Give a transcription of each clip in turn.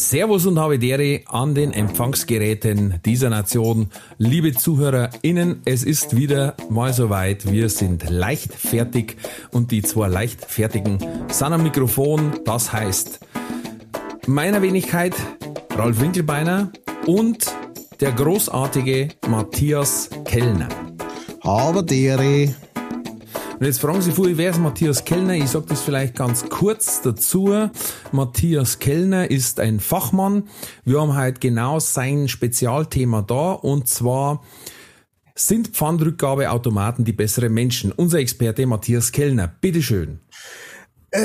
Servus und Havidere an den Empfangsgeräten dieser Nation. Liebe ZuhörerInnen, es ist wieder mal soweit. Wir sind leichtfertig und die zwei Leichtfertigen sind am Mikrofon. Das heißt, meiner Wenigkeit Ralf Winkelbeiner und der großartige Matthias Kellner. Aber dere. Und jetzt fragen Sie vorher, wer ist Matthias Kellner? Ich sage das vielleicht ganz kurz dazu. Matthias Kellner ist ein Fachmann. Wir haben halt genau sein Spezialthema da und zwar sind Pfandrückgabeautomaten die besseren Menschen? Unser Experte Matthias Kellner, bitteschön. Äh,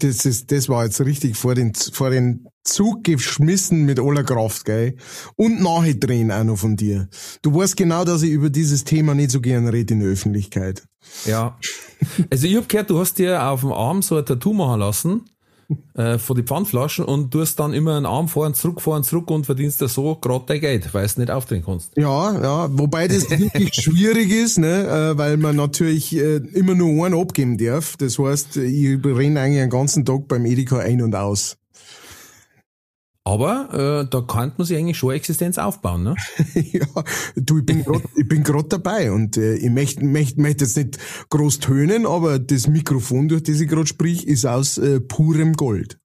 das ist, das war jetzt richtig vor den, vor den Zug geschmissen mit aller Kraft, gell? Und nachdrehen auch noch von dir. Du weißt genau, dass ich über dieses Thema nicht so gern rede in der Öffentlichkeit. Ja. Also ich hab gehört, du hast dir auf dem Arm so ein Tattoo machen lassen äh, von die Pfandflaschen und du hast dann immer einen Arm vor und zurück, vor und zurück und verdienst da so gerade dein Geld, weil du nicht aufdrehen kannst. Ja, ja, wobei das wirklich schwierig ist, ne, äh, weil man natürlich äh, immer nur einen abgeben darf. Das heißt, ich renne eigentlich den ganzen Tag beim Edeka ein und aus. Aber äh, da kann man sich eigentlich schon Existenz aufbauen, ne? ja, du, ich bin grad, ich bin gerade dabei und äh, ich möchte möchte möchte jetzt nicht groß tönen, aber das Mikrofon, durch das ich gerade sprich, ist aus äh, purem Gold.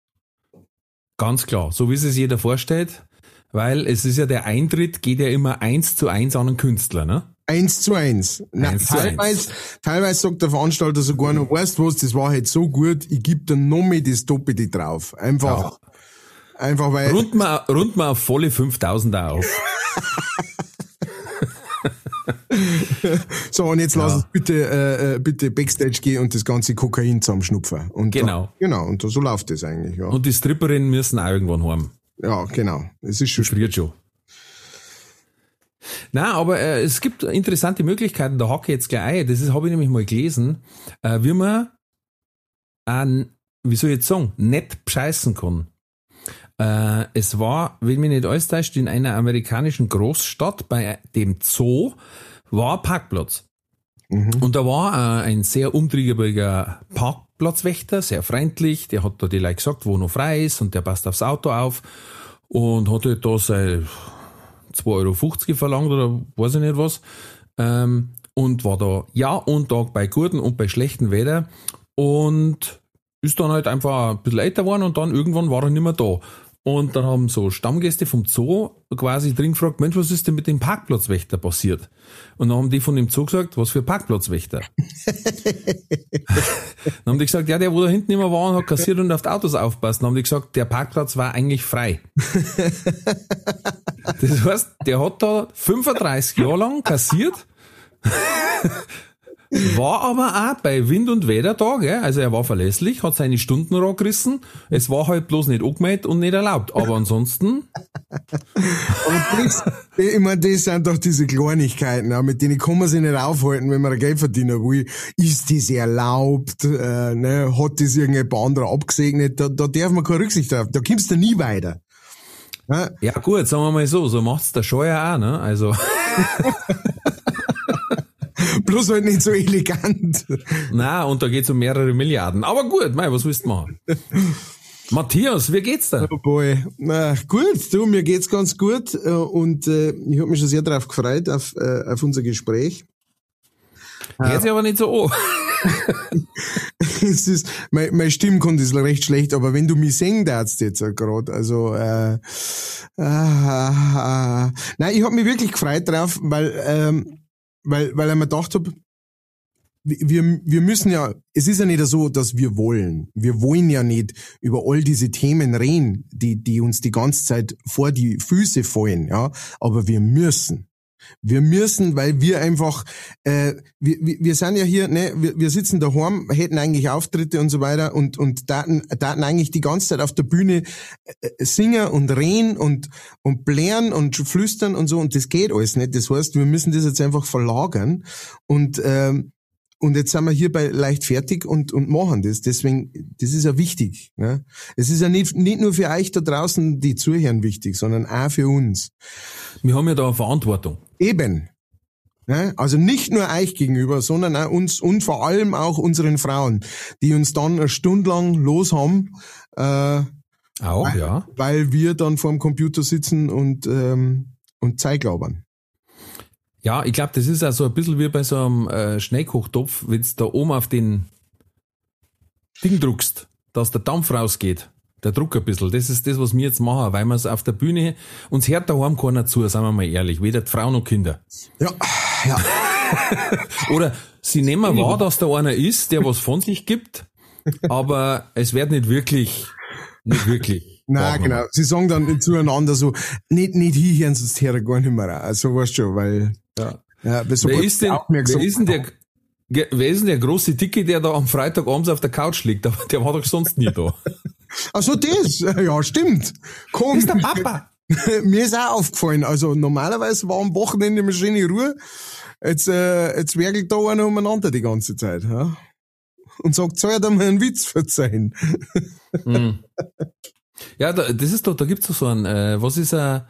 Ganz klar, so wie es sich jeder vorstellt, weil es ist ja der Eintritt geht ja immer eins zu eins an einen Künstler, ne? Eins zu eins. Na, Eins zu teilweise, teilweise sagt der Veranstalter sogar noch, weißt du was, das war halt so gut, ich gebe dann noch mehr das Doppelte drauf. Einfach, einfach weil, Rund mal, rund mal auf volle 5000 auf. so und jetzt lass uns bitte, äh, äh, bitte Backstage gehen und das ganze Kokain zusammenschnupfen. Und Genau. Da, genau, und so läuft das eigentlich, ja. Und die Stripperinnen müssen auch irgendwann heim. ja, genau. Es ist schon Friert schon. Na, aber äh, es gibt interessante Möglichkeiten, da hacke ich jetzt gleich ein. Das habe ich nämlich mal gelesen, äh, wie man an, wie soll ich jetzt sagen, nicht bescheißen kann. Äh, es war, wenn mich nicht alles täuscht, in einer amerikanischen Großstadt bei dem Zoo war Parkplatz. Und da war äh, ein sehr umtriebiger Parkplatzwächter, sehr freundlich, der hat da die Leute gesagt, wo noch frei ist und der passt aufs Auto auf und hat halt da sein 2,50 Euro verlangt oder weiß ich nicht was. Ähm, und war da Jahr und Tag bei guten und bei schlechten Wetter und ist dann halt einfach ein bisschen älter geworden und dann irgendwann war er nicht mehr da. Und dann haben so Stammgäste vom Zoo quasi drin gefragt, Mensch, was ist denn mit dem Parkplatzwächter passiert? Und dann haben die von dem Zoo gesagt, was für Parkplatzwächter? dann haben die gesagt, ja, der, wo da hinten immer war und hat kassiert und auf die Autos aufpasst. Dann haben die gesagt, der Parkplatz war eigentlich frei. Das heißt, der hat da 35 Jahre lang kassiert, war aber auch bei Wind und Wetter da, gell? also er war verlässlich, hat seine Stunden gerissen, es war halt bloß nicht angemeldet und nicht erlaubt, aber ansonsten, Aber das, ich meine, das sind doch diese Kleinigkeiten, ja, mit denen kann man sich nicht aufhalten, wenn man Geld verdienen will. Ist das erlaubt? Äh, ne? Hat das irgendjemand anderer abgesegnet? Da, da darf man keine Rücksicht auf. Da kommst du nie weiter. Ja? ja gut, sagen wir mal so, so macht's der Scheuer auch, ne? also Bloß halt nicht so elegant. na und da geht's um mehrere Milliarden, aber gut, mei, was willst du machen? Matthias, wie geht's dir? Oh boy. Na, gut, du, mir geht's ganz gut äh, und äh, ich habe mich schon sehr darauf gefreut, auf, äh, auf unser Gespräch. Hört sich aber nicht so an. es ist, mein, mein Stimmkund ist recht schlecht, aber wenn du mich singen darfst jetzt gerade, also äh, äh, äh, nein, ich habe mich wirklich gefreut drauf, weil ähm, weil weil ich mir gedacht hab, wir, wir müssen ja, es ist ja nicht so, dass wir wollen. Wir wollen ja nicht über all diese Themen reden, die, die uns die ganze Zeit vor die Füße fallen, ja. Aber wir müssen. Wir müssen, weil wir einfach, äh, wir, wir sind ja hier, ne, wir, wir sitzen daheim, hätten eigentlich Auftritte und so weiter und und daten, daten eigentlich die ganze Zeit auf der Bühne äh, singen und reden und und blären und flüstern und so und das geht alles nicht. Das heißt, wir müssen das jetzt einfach verlagern und ähm, und jetzt sind wir hier bei leicht fertig und, und machen das. Deswegen, das ist ja wichtig. Ne? Es ist ja nicht, nicht nur für euch da draußen, die zuhören, wichtig, sondern auch für uns. Wir haben ja da eine Verantwortung. Eben. Ne? Also nicht nur euch gegenüber, sondern auch uns und vor allem auch unseren Frauen, die uns dann eine Stunde lang los haben. Äh, Auch, weil, ja. Weil wir dann vor dem Computer sitzen und, ähm, und Zeit glaubern. Ja, ich glaube, das ist auch so ein bisschen wie bei so einem äh, Schneekochtopf, wenn du da oben auf den Ding druckst, dass der Dampf rausgeht. Der Druck ein bisschen. Das ist das, was wir jetzt machen, weil wir es auf der Bühne, uns hört daheim keiner zu, sagen wir mal ehrlich, weder die Frauen noch Kinder. Ja, ja. Oder sie nehmen wahr, dass da einer ist, der was von sich gibt, aber es wird nicht wirklich, nicht wirklich. Na wahrgenommen. genau. Sie sagen dann zueinander so, nicht, nicht hier, sonst hört er gar nicht mehr. Also weißt du, weil, Ja. ja, das so Wer ist denn, wer ist denn der, wer ist denn der große Dicke, der da am Freitagabends auf der Couch liegt? Der, der war doch sonst nie da. Ach so, das, ja, stimmt. Komm. ist der Papa. Mir ist auch aufgefallen, also normalerweise war am Wochenende immer schöne Ruhe. Jetzt, äh, jetzt werkelt da einer umeinander die ganze Zeit, ja. Und sagt, soll er da mal einen Witz verzeihen? Mhm. Ja, da, das ist doch, da gibt's doch so ein, äh, was ist ein,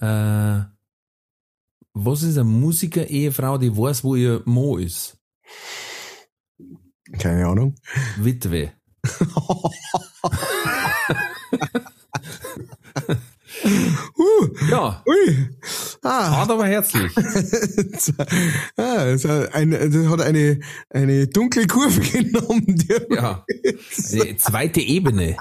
äh, was ist eine Musiker-Ehefrau, die weiß, wo ihr Mo ist? Keine Ahnung. Witwe. Uh, Ja, ui. Ah, hart aber herzlich. ah es hat eine, das hat eine, eine dunkle Kurve genommen. Ja. Eine zweite Ebene.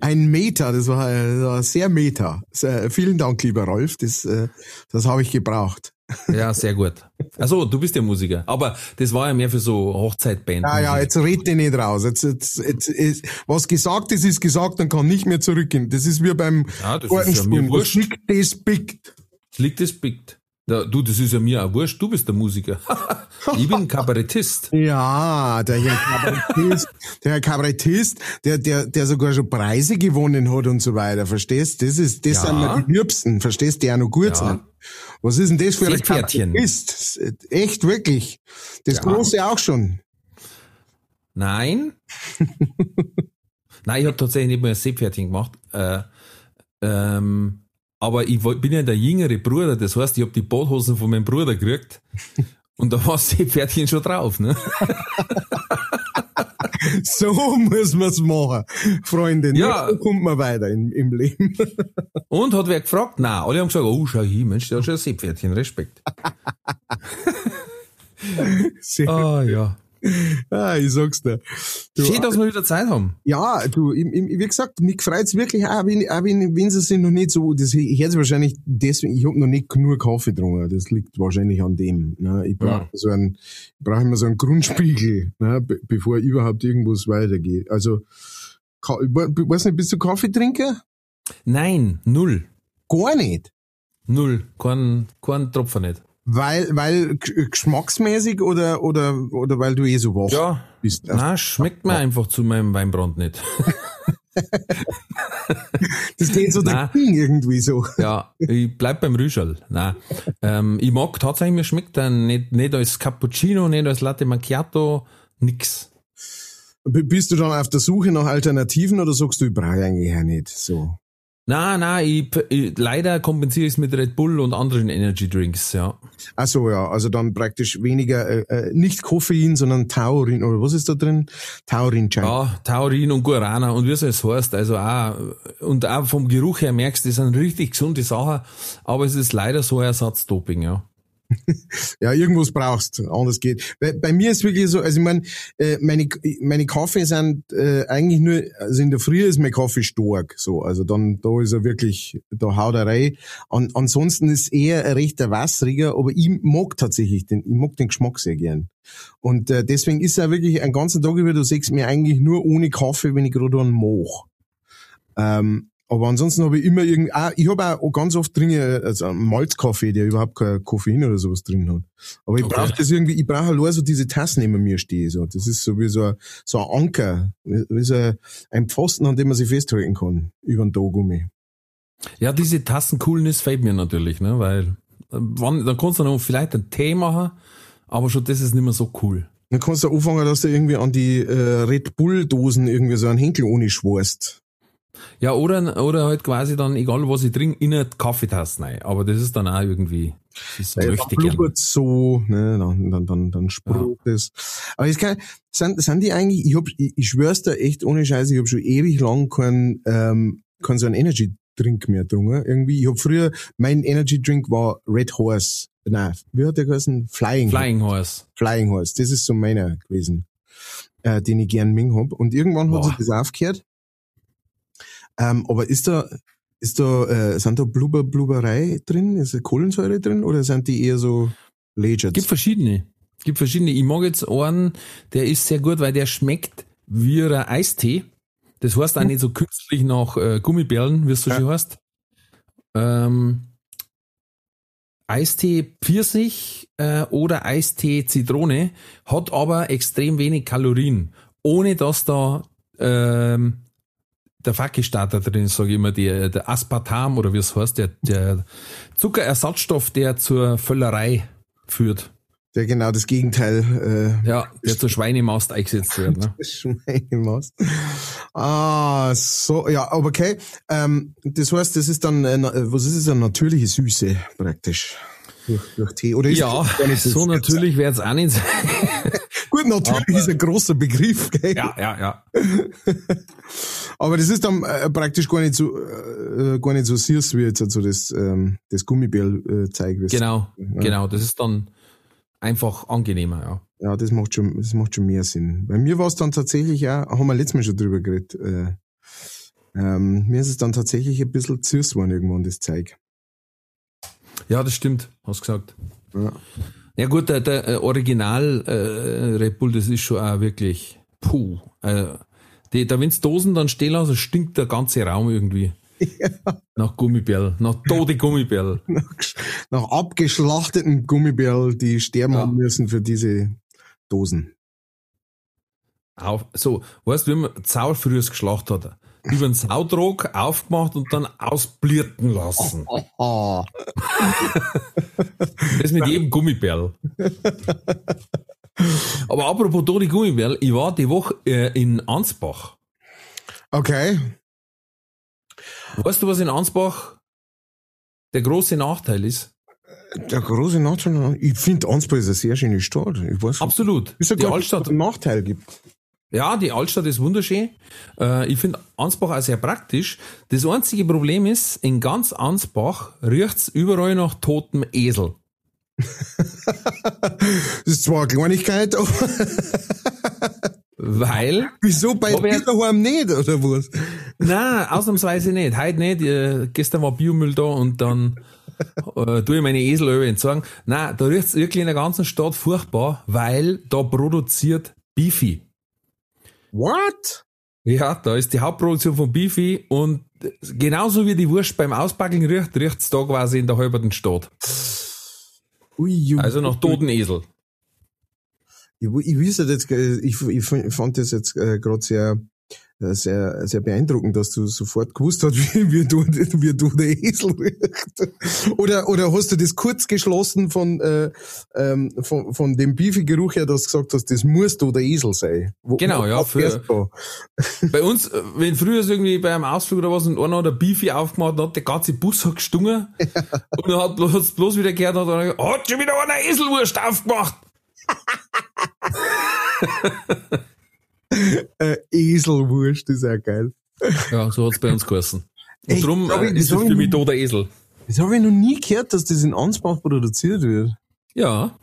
Ein Meta, das war, das war sehr Meta. Sehr, vielen Dank, lieber Rolf, das, äh, das habe ich gebraucht. Ja, sehr gut. Also du bist ja Musiker. Aber das war ja mehr für so Hochzeitband. Ja, ja, jetzt red dich nicht raus. Jetzt, jetzt, jetzt, jetzt, was gesagt ist, ist gesagt, dann kann nicht mehr zurückgehen. Das ist wie beim Ja, das ist ja mir wurscht. das biegt. Liegt das biegt. Ja, du, das ist ja mir auch wurscht. Du bist der Musiker. ich bin Kabarettist. Ja, der Herr Kabarettist, der Herr Kabarettist, der, der, der sogar schon Preise gewonnen hat und so weiter, verstehst? Das ist, das Ja. sind die Liebsten, verstehst? Die auch noch gut Ja. sind. Was ist denn das für ein. Kabarettist? Echt, wirklich. Das Ja. große auch schon. Nein. Nein, ich habe tatsächlich nicht mehr ein Seepferdchen gemacht. Äh, ähm, aber ich bin ja der jüngere Bruder, das heißt, ich habe die Badhosen von meinem Bruder gekriegt. Und da war das Seepferdchen schon drauf, ne? So muss man's machen, Freunde. Ja. So kommt man weiter im, im Leben. Und hat wer gefragt? Nein, alle haben gesagt, oh, schau hier, Mensch, der hat schon ein Seepferdchen, Respekt. Sehr, Ah, ja. Ah, ich sag's dir. Du, Schön, dass wir wieder Zeit haben. Ja, du, ich, ich, wie gesagt, mich freut's wirklich auch, wenn, auch wenn, wenn sie sich noch nicht so, das hört wahrscheinlich deswegen, ich hab noch nicht genug Kaffee getrunken, das liegt wahrscheinlich an dem. Ne? Ich brauche Ja. so einen, ich brauche immer so einen Grundspiegel, ne? be bevor überhaupt irgendwas weitergeht. Also, ich we- weiß nicht, bist du Kaffeetrinker? Nein, null. Gar nicht. Null. Kein, kein Tropfen nicht. Weil, weil geschmacksmäßig oder, oder, oder weil du eh so wach Ja. bist. Na, schmeckt mir einfach zu meinem Weinbrand nicht. Das geht so dagegen irgendwie so. Ja, ich bleib beim Rüschel. Nein. Ähm, ich mag tatsächlich, mir schmeckt dann nicht, nicht als Cappuccino, nicht als Latte Macchiato, nix. Bist du dann auf der Suche nach Alternativen oder sagst du, ich brauche eigentlich auch nicht so? Na, na, ich, ich, leider kompensiere ich es mit Red Bull und anderen Energy Drinks, ja. Ach so, ja, also dann praktisch weniger, äh, äh, nicht Koffein, sondern Taurin, oder was ist da drin? Taurin Ja, Taurin und Guarana und wie es jetzt heißt, also auch, und auch vom Geruch her merkst, du, das sind richtig gesunde Sachen, aber es ist leider so ein Ersatzdoping, ja. Ja, irgendwas brauchst, anders geht. Bei, bei mir ist wirklich so, also ich meine, äh, meine, meine Kaffee sind äh, eigentlich nur, also in der Früh ist mein Kaffee stark, so, also dann, da ist er wirklich, da haut er rein. An, ansonsten ist eher ein rechter wässriger, aber ich mag tatsächlich den, ich mag den Geschmack sehr gern. Und äh, deswegen ist er wirklich einen ganzen Tag über, du siehst mir eigentlich nur ohne Kaffee, wenn ich gerade einen mach. Ähm, aber ansonsten habe ich immer irgendwie, ah, ich habe auch ganz oft drin, also Malzkaffee, der überhaupt kein Koffein oder sowas drin hat. Aber ich Okay. brauche das irgendwie, ich brauche nur so diese Tassen neben mir stehen, so. Das ist so wie so ein, so ein Anker, wie, so ein- Pfosten, an dem man sich festhalten kann, über den Tagummi. Ja, diese Tassencoolness fehlt mir natürlich, ne, weil, äh, wann, dann kannst du noch vielleicht einen Tee machen, aber schon das ist nicht mehr so cool. Dann kannst du anfangen, dass du irgendwie an die äh, Red Bull-Dosen irgendwie so einen Henkel ohne schworst. Ja, oder, oder halt quasi dann, egal was ich trinke, in eine Kaffeetasse rein. Aber das ist dann auch irgendwie, das Äh, möchte dann gern. blubbert so, ne, dann, dann, dann, dann sprudelt es. Aber jetzt kann, sind, sind die eigentlich, ich hab, ich, ich schwör's da echt ohne Scheiße, ich hab schon ewig lang keinen, ähm, keinen so einen Energy Drink mehr getrunken. Irgendwie, ich hab früher, mein Energy Drink war Red Horse. Nein, wie hat der geheißen? Flying. Flying Horse. Flying Horse. Das ist so meiner gewesen, äh, den ich gern Ming hab. Und irgendwann hat Boah. sich das aufgehört. Ähm, aber ist da, ist da, äh, sind da Blubber, Blubberei drin? Ist da Kohlensäure drin? Oder sind die eher so legit? Gibt verschiedene. Gibt verschiedene. Ich mag jetzt einen, der ist sehr gut, weil der schmeckt wie ein Eistee. Das heißt auch nicht so künstlich nach äh, Gummibärlen, wie es so Ja. schön heißt. Ähm, Eistee Pfirsich äh, oder Eistee Zitrone hat aber extrem wenig Kalorien, ohne dass da ähm, der Fackelstarter drin sage ich immer, der, der Aspartam oder wie es heißt, der, der Zuckerersatzstoff, der zur Völlerei führt. der genau das Gegenteil, äh, Ja, der zur Schweinemaust eingesetzt wird. Ne? Schweinemaus. Ah, so, ja, aber okay. Ähm, das heißt, das ist dann, äh, was ist es, eine natürliche Süße praktisch. Durch, durch Tee. Oder ist Ja, das so natürlich wird es auch nicht sein. Gut, natürlich ist ein großer Begriff, gell? Ja, ja, ja. Aber das ist dann äh, praktisch gar nicht so, äh, gar nicht so süß wie jetzt so das, ähm, das Gummibärl-Zeug. Genau, genau. Das ist dann einfach angenehmer, ja. Ja, das macht schon, das macht schon mehr Sinn. Bei mir war es dann tatsächlich auch, haben wir letztes Mal schon drüber geredet, äh, ähm, mir ist es dann tatsächlich ein bisschen süß geworden irgendwann, das Zeug. Ja, das stimmt, hast gesagt. Ja. Ja gut, der, der äh, Original äh, Red Bull, das ist schon auch wirklich, puh. Äh, die, da wenn's Dosen dann stehen lassen, stinkt der ganze Raum irgendwie. Nach Gummibärl, nach tote Gummibärl. Nach, nach abgeschlachteten Gummibärl, die sterben Ja. müssen für diese Dosen. Auf, so, weißt du, wie man Sau früher geschlachtet hat? Über den Sautrog aufgemacht und dann ausblirten lassen. Ah, Das mit jedem Gummibärl. Aber apropos tote Gummibärl, ich war die Woche äh, in Ansbach. okay. Weißt du, was in Ansbach der große Nachteil ist? Der große Nachteil, ich finde Ansbach ist eine sehr schöne Stadt. Ich weiß Absolut. Ist ja Die Altstadt. dass es einen Nachteil gibt. Ja, die Altstadt ist wunderschön. Äh, ich finde Ansbach auch sehr praktisch. Das einzige Problem ist, in ganz Ansbach riecht's überall nach totem Esel. Das ist zwar eine Kleinigkeit, aber Weil, wieso bei Aber er- Bilderheim nicht, oder was? na, ausnahmsweise nicht. Heute nicht. Äh, gestern war Biomüll da und dann äh, tue ich meine Eselöwe entsorgen. Na, da riecht's wirklich in der ganzen Stadt furchtbar, weil da produziert Beefy. What? Ja, da ist die Hauptproduktion von Beefy und genauso wie die Wurst beim Auspacken riecht, riecht's da quasi in der halberten Stadt. Ui, ui. Also nach toten Esel. Ich, ich wüsste jetzt, ich, ich fand das jetzt äh, gerade sehr, sehr, sehr beeindruckend, dass du sofort gewusst hast, wie, wie, du, wie du der Esel riecht. Oder, oder hast du das kurz geschlossen von, äh, ähm, von, von dem Beefy-Geruch her, dass du gesagt hast, das muss du der Esel sein? Wo, Genau, ja, für-? Bei uns, äh, wenn früher so irgendwie bei einem Ausflug oder was und einer hat ein Beefy aufgemacht, dann hat der ganze Bus hat gestungen und dann hat bloß, bloß wieder gehört, hat einer gesagt, hat schon wieder einer Eselwurst aufgemacht. Äh, Eselwurst, ist auch geil. Ja, so hat's bei uns geheißen. Und Echt? drum äh, ist hab für ich mich toter Esel. Das habe ich noch nie gehört, dass das in Ansbach produziert wird. Ja,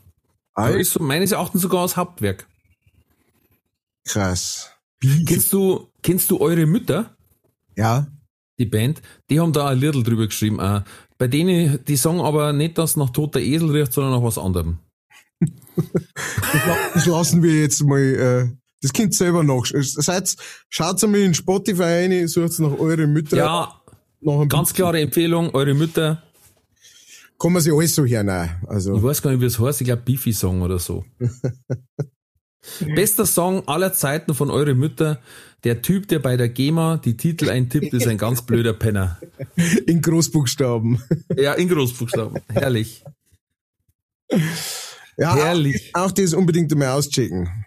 Alter, ist so meines Erachtens sogar das Hauptwerk. krass. Kennst du, kennst du eure Mütter? Ja. die Band, die haben da ein Liedl drüber geschrieben. Äh, bei denen, die sagen aber nicht, dass nach toter Esel riecht, sondern nach was anderem. Das lassen wir jetzt mal, äh, das könnt ihr selber nach. Seid, schaut mal in Spotify rein, sucht nach eure Mütter. Ja, noch ein Ganz klare Empfehlung, eure Mütter. Kann man sich alles so hören, auch. Ich Also, weiß gar nicht, wie es heißt. Ich glaube, Beefy Song oder so. Bester Song aller Zeiten von eure Mütter. Der Typ, der bei der GEMA die Titel eintippt, ist ein ganz blöder Penner. in Großbuchstaben. Ja, in Großbuchstaben. Herrlich. Ja, Herrlich. Auch, auch das unbedingt einmal auschecken.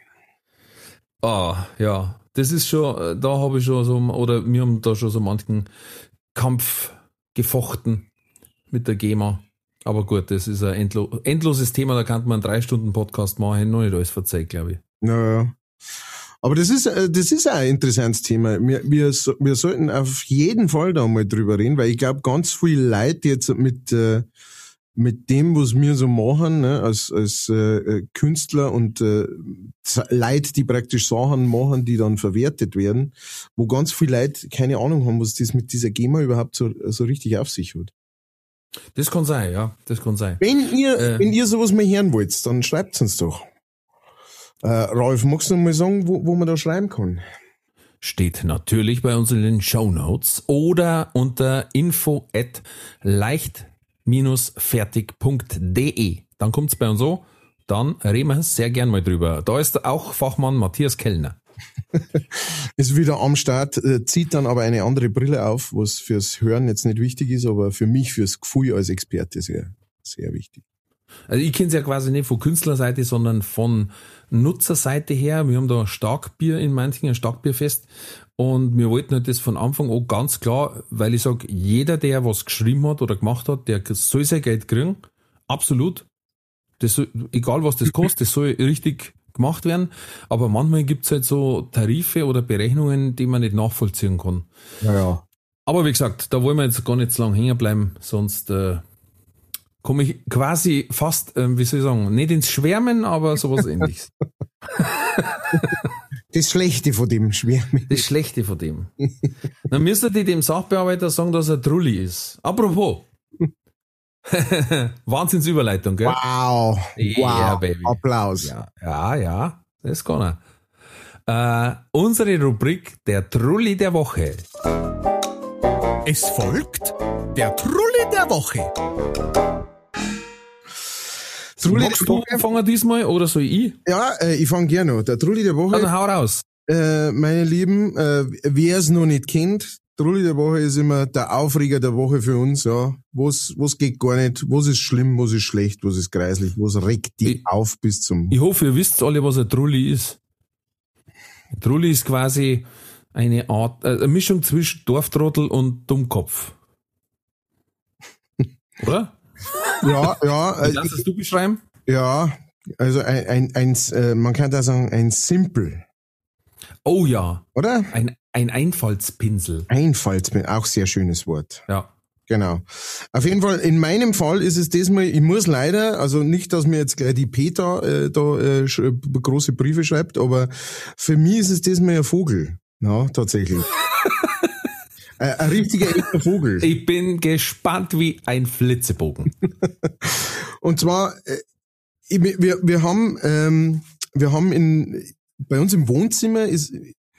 Ah, ja. Das ist schon, äh, da habe ich schon so, oder wir haben da schon so manchen Kampf gefochten mit der GEMA. Aber gut, das ist ein endlo endloses Thema, da kann man einen drei Stunden Podcast machen, noch nicht alles verzeiht, glaube ich. Naja. Aber das ist, äh, das ist auch ein interessantes Thema. Wir, wir, wir sollten auf jeden Fall da mal drüber reden, weil ich glaube, ganz viele Leute jetzt mit, äh, mit dem, was wir so machen, ne, als, als äh, äh, Künstler und äh, Leute, die praktisch Sachen machen, die dann verwertet werden, wo ganz viele Leute keine Ahnung haben, was das mit dieser GEMA überhaupt so, so richtig auf sich hat. Das kann sein, ja, das kann sein. Wenn ihr, Äh. wenn ihr sowas mal hören wollt, dann schreibt uns doch. Äh, Ralf, magst du mal sagen, wo, wo man da schreiben kann? Steht natürlich bei uns in den Show Notes oder unter info at leicht-fertig.de. Dann kommt's bei uns so, dann reden wir sehr gern mal drüber. Da ist auch Fachmann Matthias Kellner. Ist wieder am Start, äh, zieht dann aber eine andere Brille auf, was fürs Hören jetzt nicht wichtig ist, aber für mich fürs Gefühl als Experte sehr, sehr wichtig. Also ich kenne es ja quasi nicht von Künstlerseite, sondern von Nutzerseite her. Wir haben da Starkbier in Manching, ein Starkbierfest. Und wir wollten halt das von Anfang an ganz klar, weil ich sag, jeder, der was geschrieben hat oder gemacht hat, der soll sein Geld kriegen. Absolut. Das soll, egal was das kostet, das soll richtig gemacht werden. Aber manchmal gibt's halt so Tarife oder Berechnungen, die man nicht nachvollziehen kann. Naja. Aber wie gesagt, da wollen wir jetzt gar nicht so lange hängen bleiben, sonst äh, komme ich quasi fast, ähm, wie soll ich sagen, nicht ins Schwärmen, aber sowas ähnliches. Das Schlechte von dem Schwärmen. Das Schlechte von dem. Dann müsstet ihr dem Sachbearbeiter sagen, dass er Trulli ist. Apropos. Wahnsinnsüberleitung, gell? Wow. Yeah, wow. baby. Applaus. Ja, ja, ja, das kann er. Äh, unsere Rubrik Der Trulli der Woche. Es folgt der Trulli der Woche. Trulli der Woche. anfangen diesmal oder soll ich? Ja, äh, ich fange gerne an. Der Trulli der Woche. Dann hau raus. Äh, meine Lieben, äh, wer es noch nicht kennt, Trulli der Woche ist immer der Aufreger der Woche für uns, ja. Was, was geht gar nicht, was ist schlimm, was ist schlecht, was ist kreislich, was regt die Ich- auf bis zum, Ich hoffe, ihr wisst alle, was ein Trulli ist. Ein Trulli ist quasi eine Art, äh, eine Mischung zwischen Dorftrottel und Dummkopf. Oder? Ja, ja, äh, Lass es du beschreiben? ja, also ein, ein, ein äh, man kann da sagen, ein Simple, Oh ja, oder? ein, ein Einfallspinsel. Einfallsmin, auch sehr schönes Wort. Ja. Genau. Auf jeden Fall, in meinem Fall ist es diesmal, ich muss leider, also nicht, dass mir jetzt gleich die Peter äh, da äh, große Briefe schreibt, aber für mich ist es diesmal ein Vogel. Ja, tatsächlich. äh, ein richtiger echter Vogel. Ich bin gespannt wie ein Flitzebogen. Und zwar, äh, wir, wir haben, ähm, wir haben in, bei uns im Wohnzimmer ist,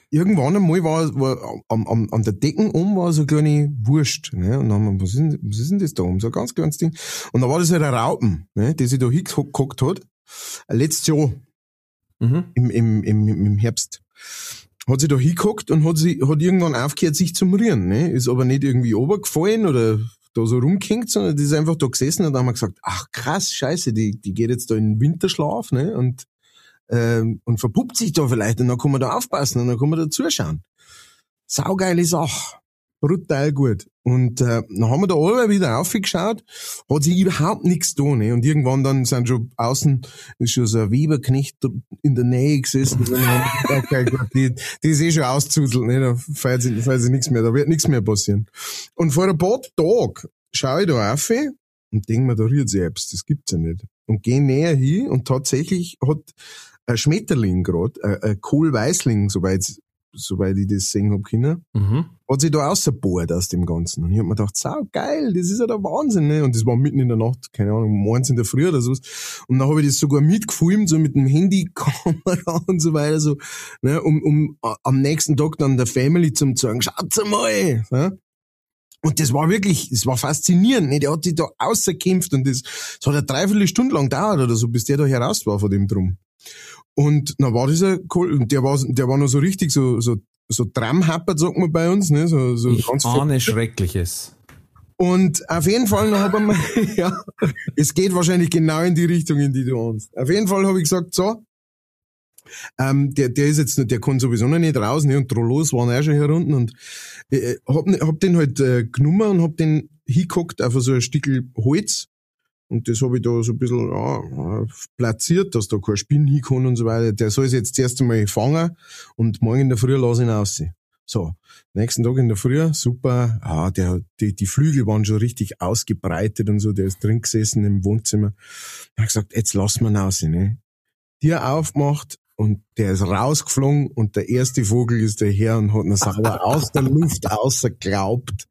irgendwann einmal war, war am, am, an der Decken oben war so eine kleine Wurst, ne? Und dann haben wir, was ist, denn, was ist denn das da oben? So ein ganz kleines Ding. Und da war das halt ein Raupen, ne? Der sich da hingehockt hat. Letztes Jahr, Mhm. im, im, im, im Herbst. Hat sich da hingehockt und hat, sie, hat irgendwann aufgehört, sich zu murieren, ne? Ist aber nicht irgendwie runtergefallen oder da so rumgehängt, sondern die ist einfach da gesessen und haben wir gesagt, ach krass, scheiße, die, die geht jetzt da in den Winterschlaf, ne? Und, ähm, und verpuppt sich da vielleicht und dann kann man da aufpassen und dann kann man da zuschauen. Saugeile Sache. Brutal gut. Und äh, dann haben wir da alle wieder aufgeschaut, hat sich überhaupt nichts da, ne? Und irgendwann dann sind schon außen, ist schon so ein Weberknecht in der Nähe gesessen. Okay, gut, die, die ist eh schon auszuzelt, ne? Da feiert sie, feiert sie nichts mehr, da wird nichts mehr passieren. Und vor ein paar Tagen schaue ich da auf und denke mir, da rührt selbst, das gibt's ja nicht. Und gehe näher hin und tatsächlich hat ein Schmetterling gerade, ein, ein Kohlweißling, soweit, soweit ich das sehen hab können, Mhm. hat sich da rausgebohrt aus dem Ganzen. Und ich hab mir gedacht, sau geil, das ist ja der Wahnsinn, ne? Und das war mitten in der Nacht, keine Ahnung, morgens in der Früh oder sowas. Und dann habe ich das sogar mitgefilmt, so mit dem Handykamera und so weiter, so, ne? Um, um a- am nächsten Tag dann der Family zum sagen, schaut's mal, ne? Und das war wirklich, das war faszinierend. Ne? Der hat sich da ausgekämpft und das, das hat eine Dreiviertelstunde lang gedauert oder so, bis der da heraus war von dem Drum. Und dann war dieser Kohl, der war, der war noch so richtig so, so, so Tramhappert, sagt man bei uns, ne? So, so ich ganz ahne Schreckliches. Und auf jeden Fall noch haben wir, ja, es geht wahrscheinlich genau in die Richtung, in die du ahnst. Auf jeden Fall habe ich gesagt, so, ähm, der, der ist jetzt nicht, der kann sowieso noch nicht raus, ne, und Trollos waren auch schon hier unten und äh, hab, hab den halt äh, genommen und hab den hingeguckt auf so ein Stückel Holz und das habe ich da so ein bisschen ja, platziert, dass da kein Spinn hinkommt und so weiter. Der soll es jetzt zuerst einmal fangen und morgen in der Früh lasse ich ihn raus. So, nächsten Tag in der Früh, super, ah, der, die, die Flügel waren schon richtig ausgebreitet und so, der ist drin gesessen im Wohnzimmer. Ich hab gesagt, jetzt lassen wir ihn raus, ne? Dir aufgemacht, und der ist rausgeflogen und der erste Vogel ist daher und hat ihn sauber aus der Luft ausgeglaubt.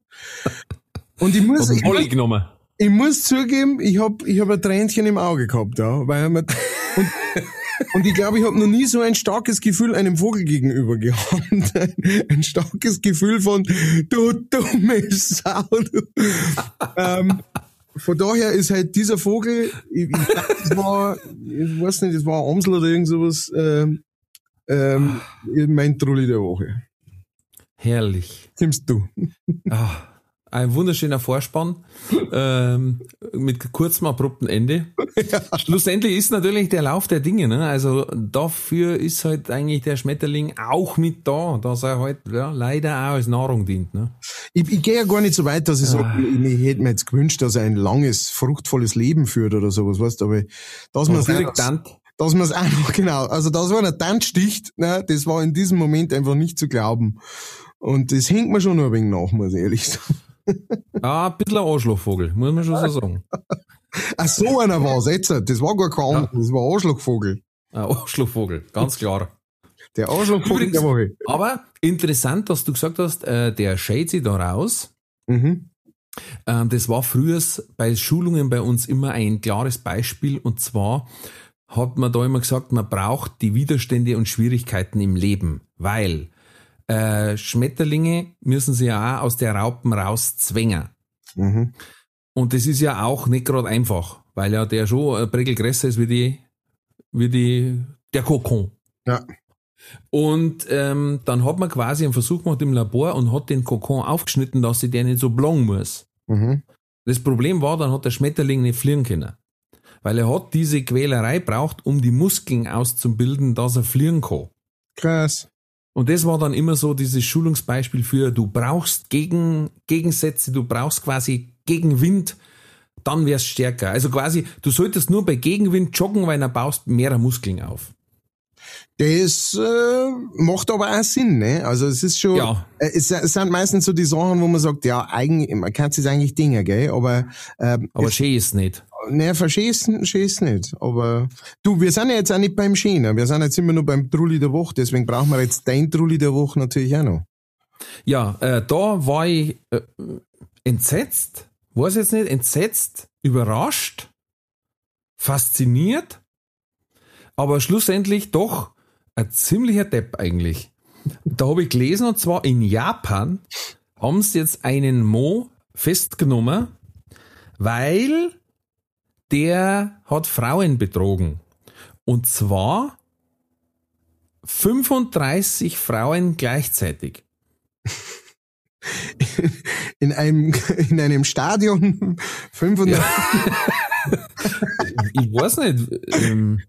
Und ich muss, ich, muss, ich muss zugeben, ich hab, ich hab ein Tränchen im Auge gehabt, ja, weil man, und, und ich glaube, ich habe noch nie so ein starkes Gefühl einem Vogel gegenüber gehabt. Ein, starkes Gefühl von, du dumme Sau. Du. ähm, von daher ist halt dieser Vogel, ich, ich glaub, das war, ich weiß nicht, das war ein Amsel oder irgend sowas, ähm, ähm, mein Trulli der Woche. Herrlich. Nimmst du. Ah, ein wunderschöner Vorspann ähm, mit kurzem abrupten Ende. Ja. Schlussendlich ist natürlich der Lauf der Dinge. Ne? Also dafür ist halt eigentlich der Schmetterling auch mit da, dass er halt ja, leider auch als Nahrung dient. Ne? Ich, ich gehe ja gar nicht so weit, dass ich sage, ah. ich, ich hätte mir jetzt gewünscht, dass er ein langes, fruchtvolles Leben führt oder sowas, weißt du, aber dass man es dass man es auch noch, genau, also das war ein Tanzsticht, ne, das war in diesem Moment einfach nicht zu glauben. Und das hängt mir schon noch ein wenig nach, muss ich ehrlich sagen. Ah, ein bisschen ein Arschlochvogel, muss man schon so sagen. Ach, so einer war's jetzt. Das war gar kein ja. das war ein Arschlochvogel. Ein Arschlochvogel, ganz klar. Der Arschlochvogel der Woche. Aber interessant, dass du gesagt hast, äh, der schält sich da raus. Mhm. Ähm, das war früher bei Schulungen bei uns immer ein klares Beispiel und zwar hat man da immer gesagt, man braucht die Widerstände und Schwierigkeiten im Leben, weil äh, Schmetterlinge müssen sie ja auch aus der Raupen rauszwängen. Mhm. Und das ist ja auch nicht gerade einfach, weil ja der schon ein Prägel größer ist wie die, wie die, der Kokon. Ja. Und ähm, dann hat man quasi einen Versuch gemacht im Labor und hat den Kokon aufgeschnitten, dass sie der nicht so blank muss. Mhm. Das Problem war, dann hat der Schmetterling nicht fliegen können. Weil er hat diese Quälerei braucht, um die Muskeln auszubilden, dass er fliegen kann. Krass. Und das war dann immer so dieses Schulungsbeispiel für, du brauchst Gegen, Gegensätze, du brauchst quasi Gegenwind, dann wär's stärker. Also quasi, du solltest nur bei Gegenwind joggen, weil dann baust mehr Muskeln auf. Das äh, macht aber auch Sinn, ne? Also es ist schon, ja. äh, es, es sind meistens so die Sachen, wo man sagt, ja, eigentlich, man kann es eigentlich Dinge, gell? Aber ähm, aber schön ist nicht. Ne, verschießen, schießen nicht. Aber du, wir sind ja jetzt auch nicht beim Schienen. Wir sind jetzt immer nur beim Trulli der Woche. Deswegen brauchen wir jetzt dein Trulli der Woche natürlich auch noch. Ja, äh, da war ich äh, entsetzt, weiß jetzt nicht, entsetzt, überrascht, fasziniert, aber schlussendlich doch ein ziemlicher Depp eigentlich. Da habe ich gelesen, und zwar in Japan haben sie jetzt einen Mo festgenommen, weil der hat Frauen betrogen. Und zwar 35 Frauen gleichzeitig. In einem, in einem Stadion 35. Ja. ich weiß nicht. Ähm,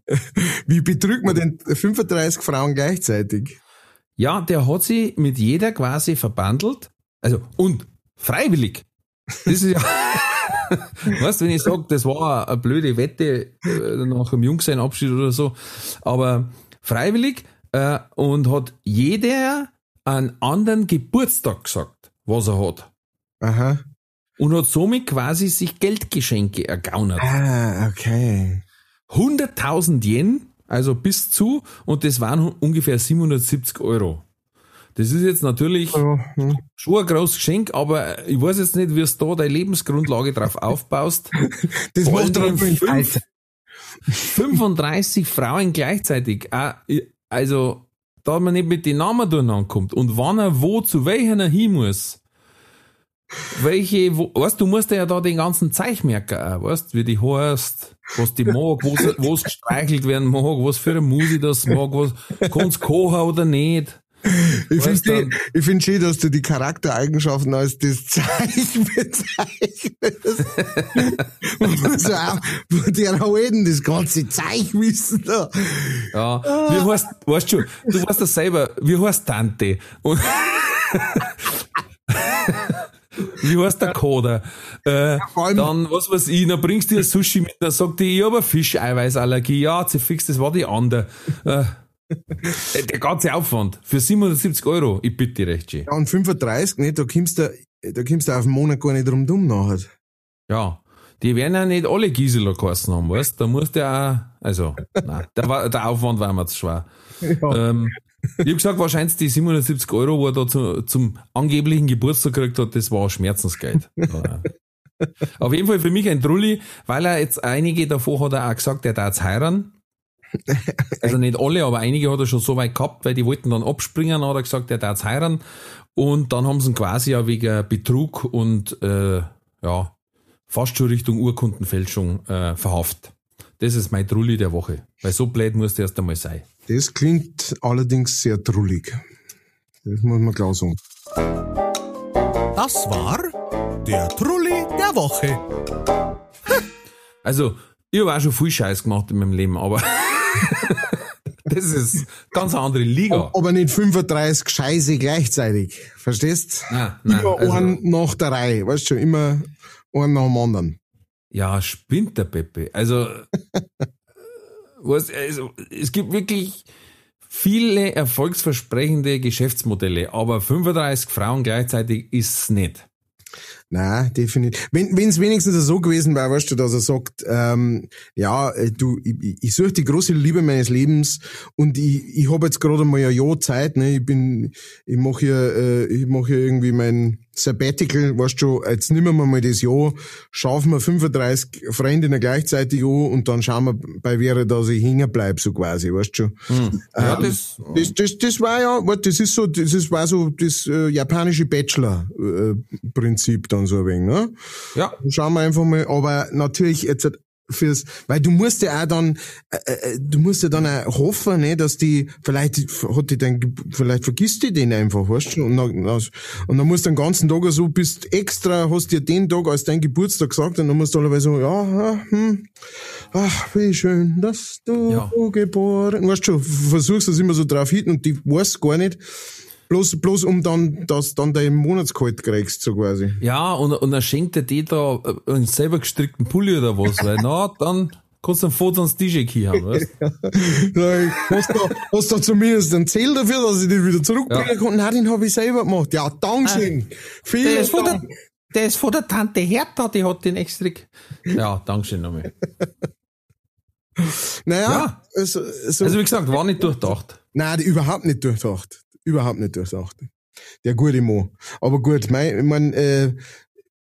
Wie betrügt man denn 35 Frauen gleichzeitig? Ja, der hat sie mit jeder quasi verbandelt. Also, und freiwillig. Das ist ja. weißt du, wenn ich sage, das war eine blöde Wette äh, nach dem Jungsein-Abschied oder so, aber freiwillig äh, und hat jeder einen anderen Geburtstag gesagt, was er hat. Aha und hat somit quasi sich Geldgeschenke ergaunert. Ah, okay. 100.000 Yen, also bis zu, und das waren ungefähr 770 Euro. Das ist jetzt natürlich schon ein großes Geschenk, aber ich weiß jetzt nicht, wie es da deine Lebensgrundlage drauf aufbaust. das macht doch fünf, 35 Frauen gleichzeitig. Ah, also, da man nicht mit den Namen durcheinander kommt und wann er wo zu welchen er hin muss, welche, wo, weißt du, musst ja da den ganzen Zeich merken, auch, weißt wie die heißt, was die mag, wo es gestreichelt werden mag, was für eine Musik das mag, was, kann's kochen oder nicht. Ich finde ich find schön, dass du die Charaktereigenschaften als das Zeichen bezeichnest. so auch, die Helden das ganze Zeichen wissen. Da. Ja, wie heißt, weißt du, du weißt das selber, wie heißt Tante? Und wie heißt der Koder? Äh, allem- dann, was weiß ich, dann bringst du dir Sushi mit, dann sagt die, ich habe eine Fischeiweißallergie. Ja, sie fix, das war die andere. Äh, der ganze Aufwand für 770 Euro, ich bitte dich recht schön. Ja, und 35, nicht, da kommst du, da kommst du auf den Monat gar nicht drum dumm nachher. Ja, die werden ja nicht alle Gisela geheißen haben, weißt Da musst du ja auch, also, nein, der, der Aufwand war mir zu schwer. Ähm, ich hab gesagt, wahrscheinlich die 770 Euro, wo er da zu, zum angeblichen Geburtstag gekriegt hat, das war Schmerzensgeld. Ja. Auf jeden Fall für mich ein Trulli, weil er jetzt einige davor hat er auch gesagt, er darf heiraten. Also nicht alle, aber einige hat er schon so weit gehabt, weil die wollten dann abspringen, hat er gesagt, er darf heiraten. Und dann haben sie ihn quasi ja wegen Betrug und äh, ja, fast schon Richtung Urkundenfälschung äh, verhaftet. Das ist mein Trulli der Woche. Weil so blöd muss der erst einmal sein. Das klingt allerdings sehr trullig. Das muss man klar sagen. Das war der Trulli der Woche. Also, ich habe auch schon viel Scheiß gemacht in meinem Leben, aber das ist ganz eine andere Liga. Aber nicht 35 Scheiße gleichzeitig. Verstehst? Nein, nein, Immer also- einen nach der Reihe. Weißt du schon, immer einen nach dem anderen. Ja, spinnt der Pepe. Also, was, also, es gibt wirklich viele erfolgsversprechende Geschäftsmodelle, aber 35 Frauen gleichzeitig ist's nicht. Nein, definitiv. Wenn es wenigstens so gewesen wäre, weißt du, dass er sagt, ähm, ja, äh, du, ich, ich- suche die große Liebe meines Lebens und ich, ich habe jetzt gerade mal ein Jahr Zeit, ne? Ich bin, ich mache hier, äh, ich mache hier irgendwie mein Sabbatical, weißt du, jetzt nehmen wir mal das Jahr, schaffen wir 35 Freundinnen gleichzeitig an und dann schauen wir bei wer dass ich hängen bleib, so quasi, weißt du. Ja, Ähm, das, das, das, das war ja, das ist so, das ist, war so das äh, japanische Bachelor-Prinzip dann so ein wenig, ne? ja, Schauen wir einfach mal, aber natürlich jetzt fürs, weil du musst ja auch dann, äh, äh, du musst ja dann auch hoffen, ne, dass die, vielleicht hat die dann, vielleicht vergisst die den einfach, weißt du, und dann, und dann musst du den ganzen Tag so, bist extra, hast dir den Tag als dein Geburtstag gesagt und dann musst du alle so, ja, hm, ach, wie schön, dass du Ja. geboren, weißt du, versuchst das immer so drauf hinten und die weiß gar nicht, bloß, bloß um dann, dass dann dein Monatsgehalt kriegst, so quasi. ja, und, und dann schenkt er dir da äh, einen selber gestrickten Pulli oder was, weil na, dann kannst du ein Foto ans DJ key haben, weißt ich, Hast du, hast du zumindest einen Zähl dafür, dass ich den wieder zurückbringen Ja. kann? Nein, den habe ich selber gemacht. Ja, Dankeschön. Vielen Dank. der ist von der Tante Hertha, die hat den extra. Ja, Dankeschön nochmal. Naja, Ja. also, so, Also wie gesagt, war nicht durchdacht. nein, die überhaupt nicht durchdacht. Überhaupt nicht durchdacht. Der gute Mo. Aber gut, mein, ich mein, äh,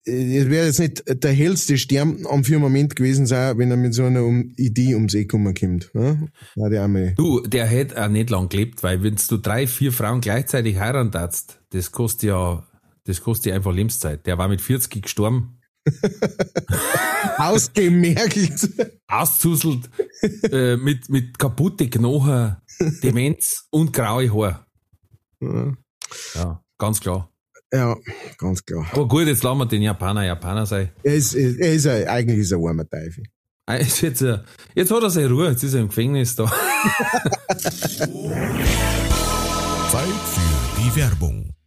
äh, es wäre jetzt nicht der hellste Stern am Firmament gewesen sein, wenn er mit so einer um Idee ums Eck kommen kommt. Ne? Der. Du, der hätte auch nicht lang gelebt, weil wenn du drei, vier Frauen gleichzeitig heiraten darfst, das kostet ja, das kostet ja einfach Lebenszeit. Der war mit 40 gestorben, Ausgemergelt. auszuselt, äh, mit, mit kaputte Knochen, Demenz und graue Haar. Ja. Ganz klar. ja, ganz klar. Aber gut, jetzt lassen wir den Japaner Japaner sein. Er ist, er ist ein, eigentlich ist er ein armer Teufel. Ah, Jetzt, jetzt, äh, jetzt hat er seine Ruhe, jetzt ist er im Gefängnis da. Zeit für die Werbung.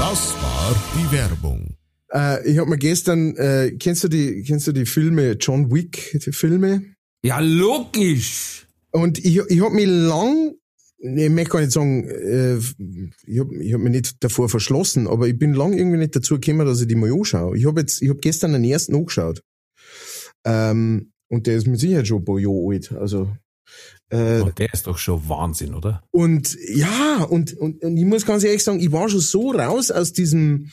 Das war die Werbung. Äh, ich habe mir gestern, äh, kennst du die, kennst du die Filme John Wick, die Filme? Ja, logisch. Und ich, ich habe mich lang ich möchte gar nicht sagen, äh, ich habe ich hab mich nicht davor verschlossen, aber ich bin lang irgendwie nicht dazu gekommen, dass ich die mal anschaue. Ich habe jetzt, ich habe gestern den ersten angeschaut. Ähm, und der ist mit Sicherheit schon ein paar Jahre alt. Also äh, oh, der ist doch schon Wahnsinn, oder? Und ja, und, und, und ich muss ganz ehrlich sagen, ich war schon so raus aus diesem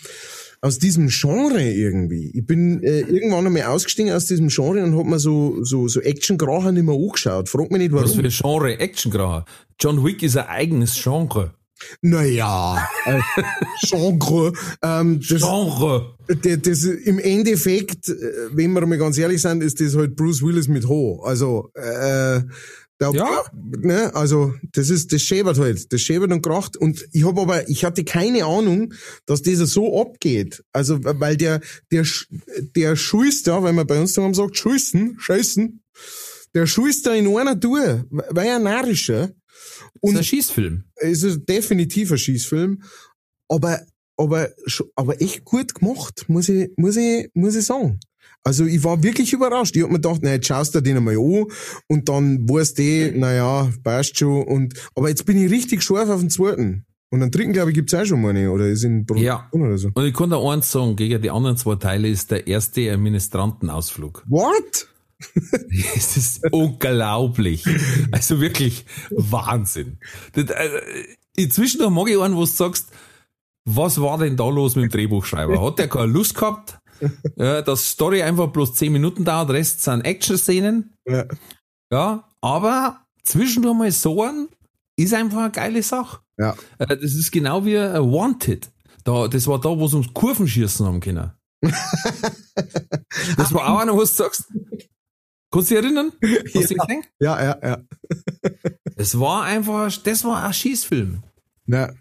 aus diesem Genre irgendwie. Ich bin äh, irgendwann einmal ausgestiegen aus diesem Genre und hab mir so so so Action-Gracher nicht mehr angeschaut. Frag mich nicht warum. Was für ein Genre Action-Gracher? John Wick ist ein eigenes Genre. Naja, äh, Genre. Ähm, das, Genre. Das, das, im Endeffekt, äh, wenn wir mal ganz ehrlich sind, ist das halt Bruce Willis mit Ho. Also äh, da, ja. Ne, also das ist das schäbert halt, das schäbert und kracht und ich habe aber ich hatte keine Ahnung, dass das so abgeht. Also weil der der der schulst da, wenn man bei uns daheim sagt, schulsten, scheißen, der schulst da in einer Tour, weil er narischer. Und ist ein Schießfilm. Es ist definitiv ein Schießfilm, aber aber aber echt gut gemacht, muss ich muss ich muss ich sagen. Also ich war wirklich überrascht. Ich hab mir gedacht, na, jetzt schaust du den einmal an und dann weißt du, naja, passt schon. Und, aber jetzt bin ich richtig scharf auf den zweiten. Und den dritten, glaube ich, gibt's auch schon mal eine, oder ist in Produktion ja. oder so. Und ich kann da eins sagen, gegen die anderen zwei Teile ist der erste Ministrantenausflug. What? es ist unglaublich. Also wirklich Wahnsinn. Das, also, inzwischen mag ich einen, wo du sagst, was war denn da los mit dem Drehbuchschreiber? Hat der keine Lust gehabt? Ja, dass Story einfach bloß 10 Minuten dauert, Rest sind Action-Szenen. Ja. ja, aber zwischendurch mal so ein ist einfach eine geile Sache. Ja. Äh, das ist genau wie uh, Wanted. Da, das war da, wo sie ums Kurvenschießen haben können. das war auch einer, wo du sagst, kannst du dich erinnern? Hast ja. du? Ja, ja, ja. Es war einfach, das war ein Schießfilm. Ja.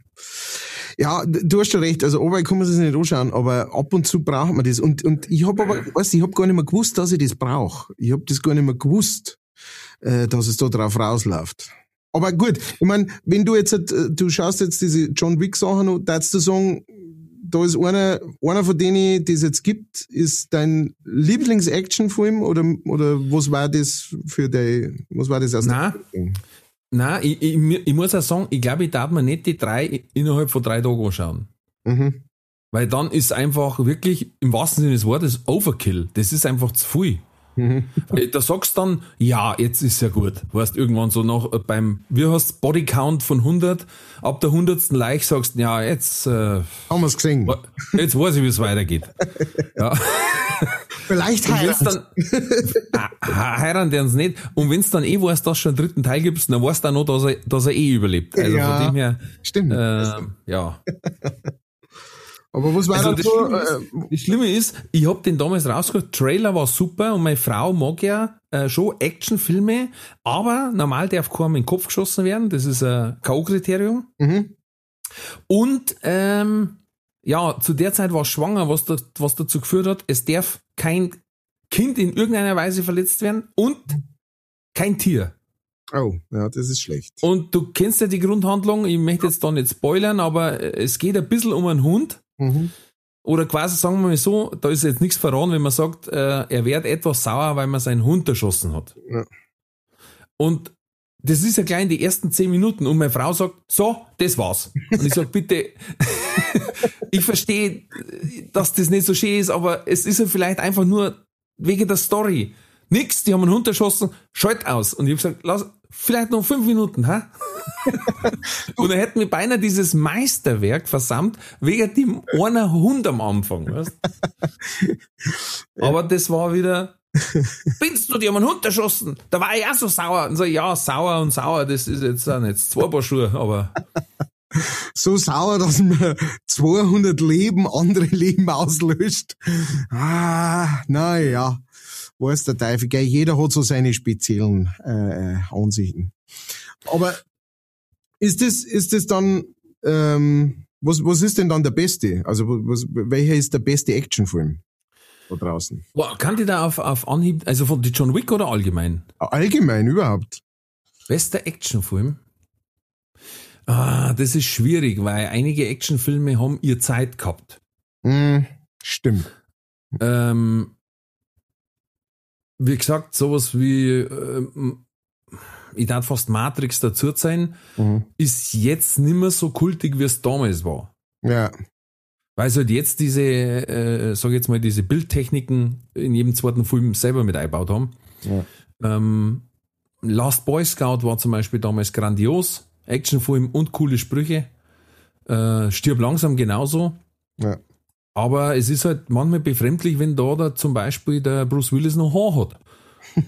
Ja, du hast schon recht. Also, aber kann man sich nicht anschauen, aber ab und zu braucht man das. Und, und ich habe aber, weißt ich habe gar nicht mehr gewusst, dass ich das brauche. Ich habe das gar nicht mehr gewusst, äh, dass es da drauf rausläuft. Aber gut, ich meine, wenn du jetzt, äh, du schaust jetzt diese John Wick Sachen und darfst du sagen, da ist einer, einer von denen, die es jetzt gibt, ist dein Lieblings-Action-Film oder, oder was war das für dein, was war das aus Nein. Nein, ich, ich, ich muss auch sagen, ich glaube, ich darf mir nicht die drei innerhalb von drei Tagen anschauen. Mhm. Weil dann ist einfach wirklich im wahrsten Sinne des Wortes Overkill. Das ist einfach zu viel. Mhm. Da sagst du dann, ja, jetzt ist ja gut. Weißt irgendwann so noch äh, beim, wie heißt Bodycount von 100, ab der 100. Leich sagst, ja, jetzt, äh, haben wir's gesehen. Jetzt weiß ich, wie es weitergeht. ja. Vielleicht heiraten. Ah, heiraten die uns nicht. Und wenn es dann eh weißt, dass du schon einen dritten Teil gibst, dann weißt du auch noch, dass er, dass er eh überlebt. Also ja, von dem her. Stimmt. Äh, ja. Aber was war also das, so, Schlimme ist, äh, das Schlimme ist, ich hab den damals rausgehört, Trailer war super und meine Frau mag ja äh, schon Actionfilme, aber normal darf keinem in den Kopf geschossen werden, das ist ein K.O.-Kriterium. Mhm. Und ähm, ja, zu der Zeit war es schwanger, was, da, was dazu geführt hat, es darf kein Kind in irgendeiner Weise verletzt werden und kein Tier. Oh, ja, das ist schlecht. Und du kennst ja die Grundhandlung, ich möchte jetzt da nicht spoilern, aber es geht ein bisschen um einen Hund. Mhm. Oder quasi sagen wir mal so, da ist jetzt nichts verraten, wenn man sagt, äh, er wird etwas sauer, weil man seinen Hund erschossen hat. Ja. Und das ist ja gleich in die ersten zehn Minuten und meine Frau sagt, so, das war's. Und ich sag, bitte, ich verstehe, dass das nicht so schön ist, aber es ist ja vielleicht einfach nur wegen der Story. Nix, die haben einen Hund erschossen, schalt aus. Und ich habe gesagt, lass, vielleicht noch fünf Minuten, hä? und er hätte mir beinahe dieses Meisterwerk versammelt, wegen dem einer Hund am Anfang, weißt? Aber das war wieder, Binst du, die haben einen Hund erschossen. Da war ich auch so sauer. Und so, ja, sauer und sauer, das ist jetzt auch nicht zwei Paar Schuhe, aber. so sauer, dass man 200 Leben, andere Leben auslöscht. Ah, naja. Weiß der Teufel, gell? Jeder hat so seine speziellen äh, äh, Ansichten. Aber ist das, ist das dann, ähm, was, was ist denn dann der beste? Also, was, welcher ist der beste Actionfilm? da draußen. Boah, kann die da auf, auf Anhieb, also von die John Wick oder allgemein? Allgemein, überhaupt. Bester Actionfilm? Ah, das ist schwierig, weil einige Actionfilme haben ihr Zeit gehabt. Mm, stimmt. Ähm, wie gesagt, sowas wie, äh, ich darf fast Matrix dazu sein, mhm. ist jetzt nicht mehr so kultig, wie es damals war. Ja. Weil sie halt jetzt diese, äh, sag jetzt mal, diese Bildtechniken in jedem zweiten Film selber mit eingebaut haben. Ja. Ähm, Last Boy Scout war zum Beispiel damals grandios. Actionfilm und coole Sprüche. Äh, stirb langsam genauso. Ja. Aber es ist halt manchmal befremdlich, wenn da, da zum Beispiel der Bruce Willis noch Haar hat.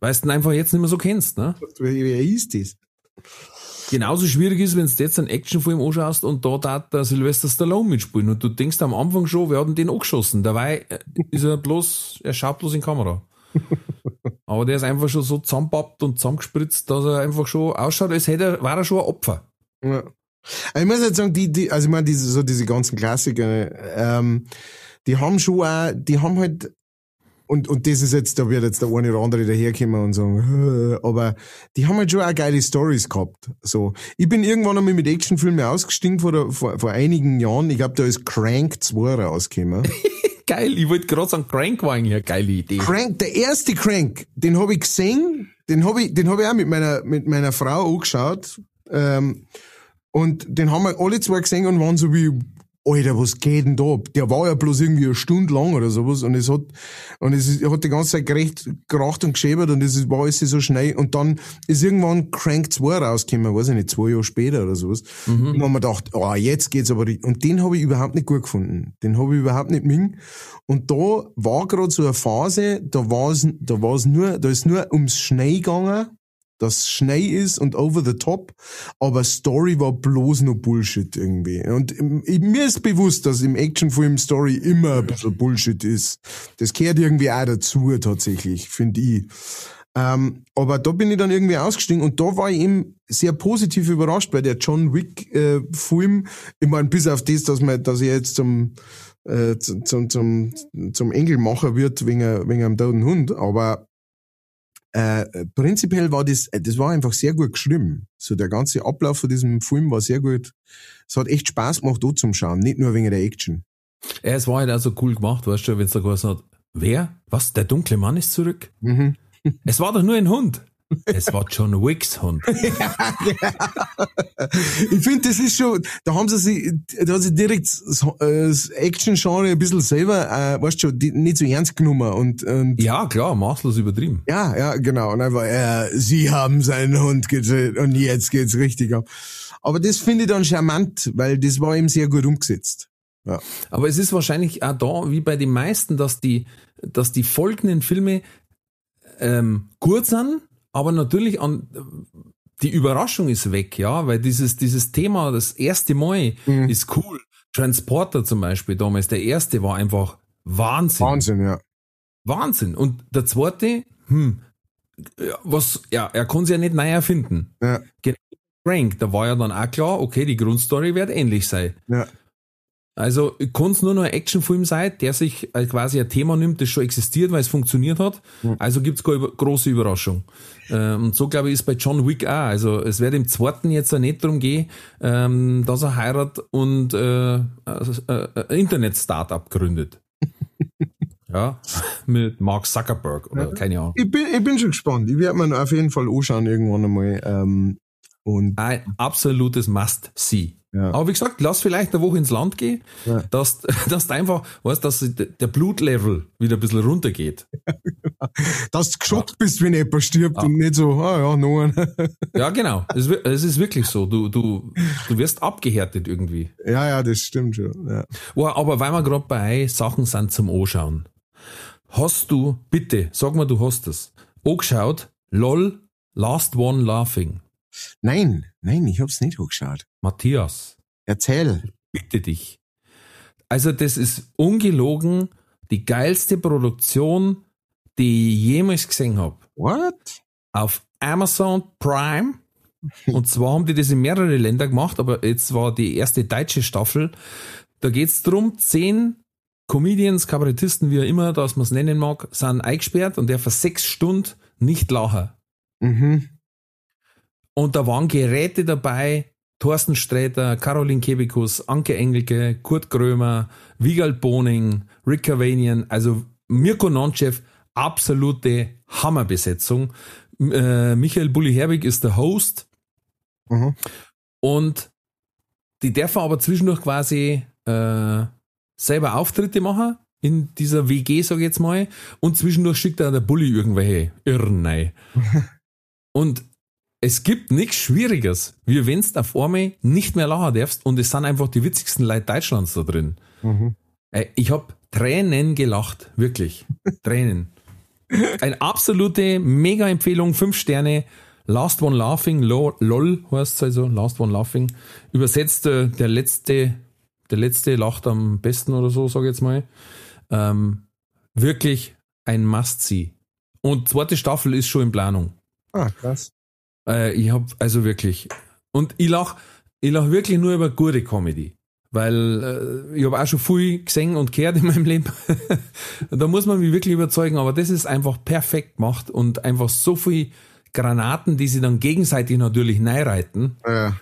Weil du ihn einfach jetzt nicht mehr so kennst. Ne? Wer ist das? Genauso schwierig ist, wenn du jetzt einen Actionfilm anschaust und da darf der Sylvester Stallone mitspielen und du denkst am Anfang schon, wir hatten den angeschossen. Dabei äh, ist er bloß, er schaut bloß in Kamera. Aber der ist einfach schon so zusammenpappt und zusammengespritzt, dass er einfach schon ausschaut, als hätte er, war er schon ein Opfer. Ja. Ich muss jetzt sagen, die, die, also ich meine, diese, so diese ganzen Klassiker, ähm, die haben schon auch, die haben halt und, und das ist jetzt, da wird jetzt der eine oder andere daherkommen und sagen, aber die haben halt schon auch geile Stories gehabt. So. Ich bin irgendwann einmal mit Actionfilmen ausgestiegen vor, der, vor, vor einigen Jahren. Ich glaube, da ist Crank 2 rausgekommen. Geil, ich wollte gerade sagen, Crank war eigentlich eine geile Idee. Crank, der erste Crank, den habe ich gesehen, den habe ich, den hab ich auch mit meiner, mit meiner Frau angeschaut. Ähm, und den haben wir alle zwei gesehen und waren so wie, Alter, was geht denn da? Der war ja bloß irgendwie eine Stunde lang oder sowas und es hat, und es ist, hat die ganze Zeit gerecht, geracht und geschäbert und es war alles so schnell und dann ist irgendwann Crank 2 rausgekommen, weiß ich nicht, zwei Jahre später oder sowas. Mhm. Und dann haben wir gedacht, oh, jetzt geht's aber, und den habe ich überhaupt nicht gut gefunden. Den habe ich überhaupt nicht ming. Und da war gerade so eine Phase, da war es, da war es nur, da ist nur ums Schnee gegangen das schnell ist und over the top, aber Story war bloß nur Bullshit irgendwie. Und mir ist bewusst, dass im Actionfilm Story immer ein bisschen Bullshit ist. Das gehört irgendwie auch dazu tatsächlich, finde ich. Ähm, aber da bin ich dann irgendwie ausgestiegen und da war ich eben sehr positiv überrascht, weil der John Wick äh, Film, ich meine, bis auf das, dass man, dass er jetzt zum äh, zum, zum, zum Engelmacher wird wegen, wegen einem toten Hund, aber äh, prinzipiell war das, äh, das war einfach sehr gut geschrieben. So der ganze Ablauf von diesem Film war sehr gut. Es hat echt Spaß gemacht, dort zum Schauen, nicht nur wegen der Action. Ja, es war halt also cool gemacht, weißt du, wenn es da gesagt hat, wer? Was? Der dunkle Mann ist zurück? Mhm. Es war doch nur ein Hund. Es war John Wicks Hund. ja, Ich finde, das ist schon, da haben sie sich, da hat sie direkt das Action-Genre ein bisschen selber, äh, weißt du, nicht so ernst genommen und, und Ja, klar, maßlos übertrieben. Ja, ja, genau. Und einfach, äh, sie haben seinen Hund getötet und jetzt geht's richtig ab. Aber das finde ich dann charmant, weil das war ihm sehr gut umgesetzt. Ja. Aber es ist wahrscheinlich auch da, wie bei den meisten, dass die, dass die folgenden Filme ähm, gut sind, aber natürlich an, die Überraschung ist weg, ja, weil dieses, dieses Thema, das erste Mal mhm. ist cool. Transporter zum Beispiel damals, der erste war einfach Wahnsinn. Wahnsinn, ja. Wahnsinn. Und der zweite, hm, was, ja, er kann sich ja nicht neu erfinden. Ja. Frank, da war ja dann auch klar, okay, die Grundstory wird ähnlich sein. Ja. Also kann es nur noch ein Actionfilm sein, der sich äh, quasi ein Thema nimmt, das schon existiert, weil es funktioniert hat. Also gibt's keine große Überraschung. Ähm, und so glaube ich ist bei John Wick auch. Also es wird im zweiten jetzt auch nicht darum gehen, ähm, dass er heiratet und äh, äh, äh, Internet-Startup gründet. ja, mit Mark Zuckerberg oder ja. keine Ahnung. Ich bin, ich bin schon gespannt. Ich werde mir auf jeden Fall anschauen irgendwann einmal. Ähm, und ein absolutes Must-See. Ja. Aber wie gesagt, lass vielleicht eine Woche ins Land gehen, ja. dass, dass du einfach, weißt, dass der Blutlevel wieder ein bisschen runtergeht. dass du geschockt ja. bist, wenn jemand stirbt und nicht so, ah ja, no Ja, genau. Es, es, ist wirklich so. Du, du, du wirst abgehärtet irgendwie. Ja, ja, das stimmt schon. Oh, aber weil wir gerade bei Sachen sind zum Anschauen. Hast du, bitte, sag mal, du hast es, angeschaut, lol, last one laughing. Nein, nein, ich hab's nicht hochgeschaut. Matthias. Erzähl. Bitte dich. Also das ist ungelogen die geilste Produktion, die ich jemals gesehen habe. What? Auf Amazon Prime. Und zwar haben die das in mehrere Länder gemacht, aber jetzt war die erste deutsche Staffel. Da geht's drum, zehn Comedians, Kabarettisten, wie auch immer, dass man es nennen mag, sind eingesperrt und der für sechs Stunden nicht lachen. Mhm. Und da waren Geräte dabei, Thorsten Sträter, Caroline Kebekus, Anke Engelke, Kurt Grömer, Wiegald Boning, Rick Cavanian, also Mirko Nonchev, absolute Hammerbesetzung. Äh, Michael Bulli Herbig ist der Host. Mhm. Und die dürfen aber zwischendurch quasi äh, selber Auftritte machen in dieser WG, sag ich jetzt mal. Und zwischendurch schickt er der Bulli irgendwelche Irren rein. und es gibt nichts Schwieriges, wie wenn du auf einmal nicht mehr lachen darfst und es sind einfach die witzigsten Leute Deutschlands da drin. Mhm. Ey, Ich hab Tränen gelacht, wirklich. Tränen. Eine absolute Mega-Empfehlung, fünf Sterne. Last One Laughing, lo, LOL heißt es also, Last One Laughing. Übersetzt äh, der letzte, der letzte lacht am besten oder so, sage ich jetzt mal. Ähm, wirklich ein Must-See. Und zweite Staffel ist schon in Planung. Ah, krass. Äh, ich hab also wirklich. Und ich lach, ich lach wirklich nur über gute Comedy. Weil äh, ich habe auch schon viel gesehen und gehört in meinem Leben. da muss man mich wirklich überzeugen, aber das ist einfach perfekt gemacht und einfach so viel Granaten, die sie dann gegenseitig natürlich neireiten. Ja.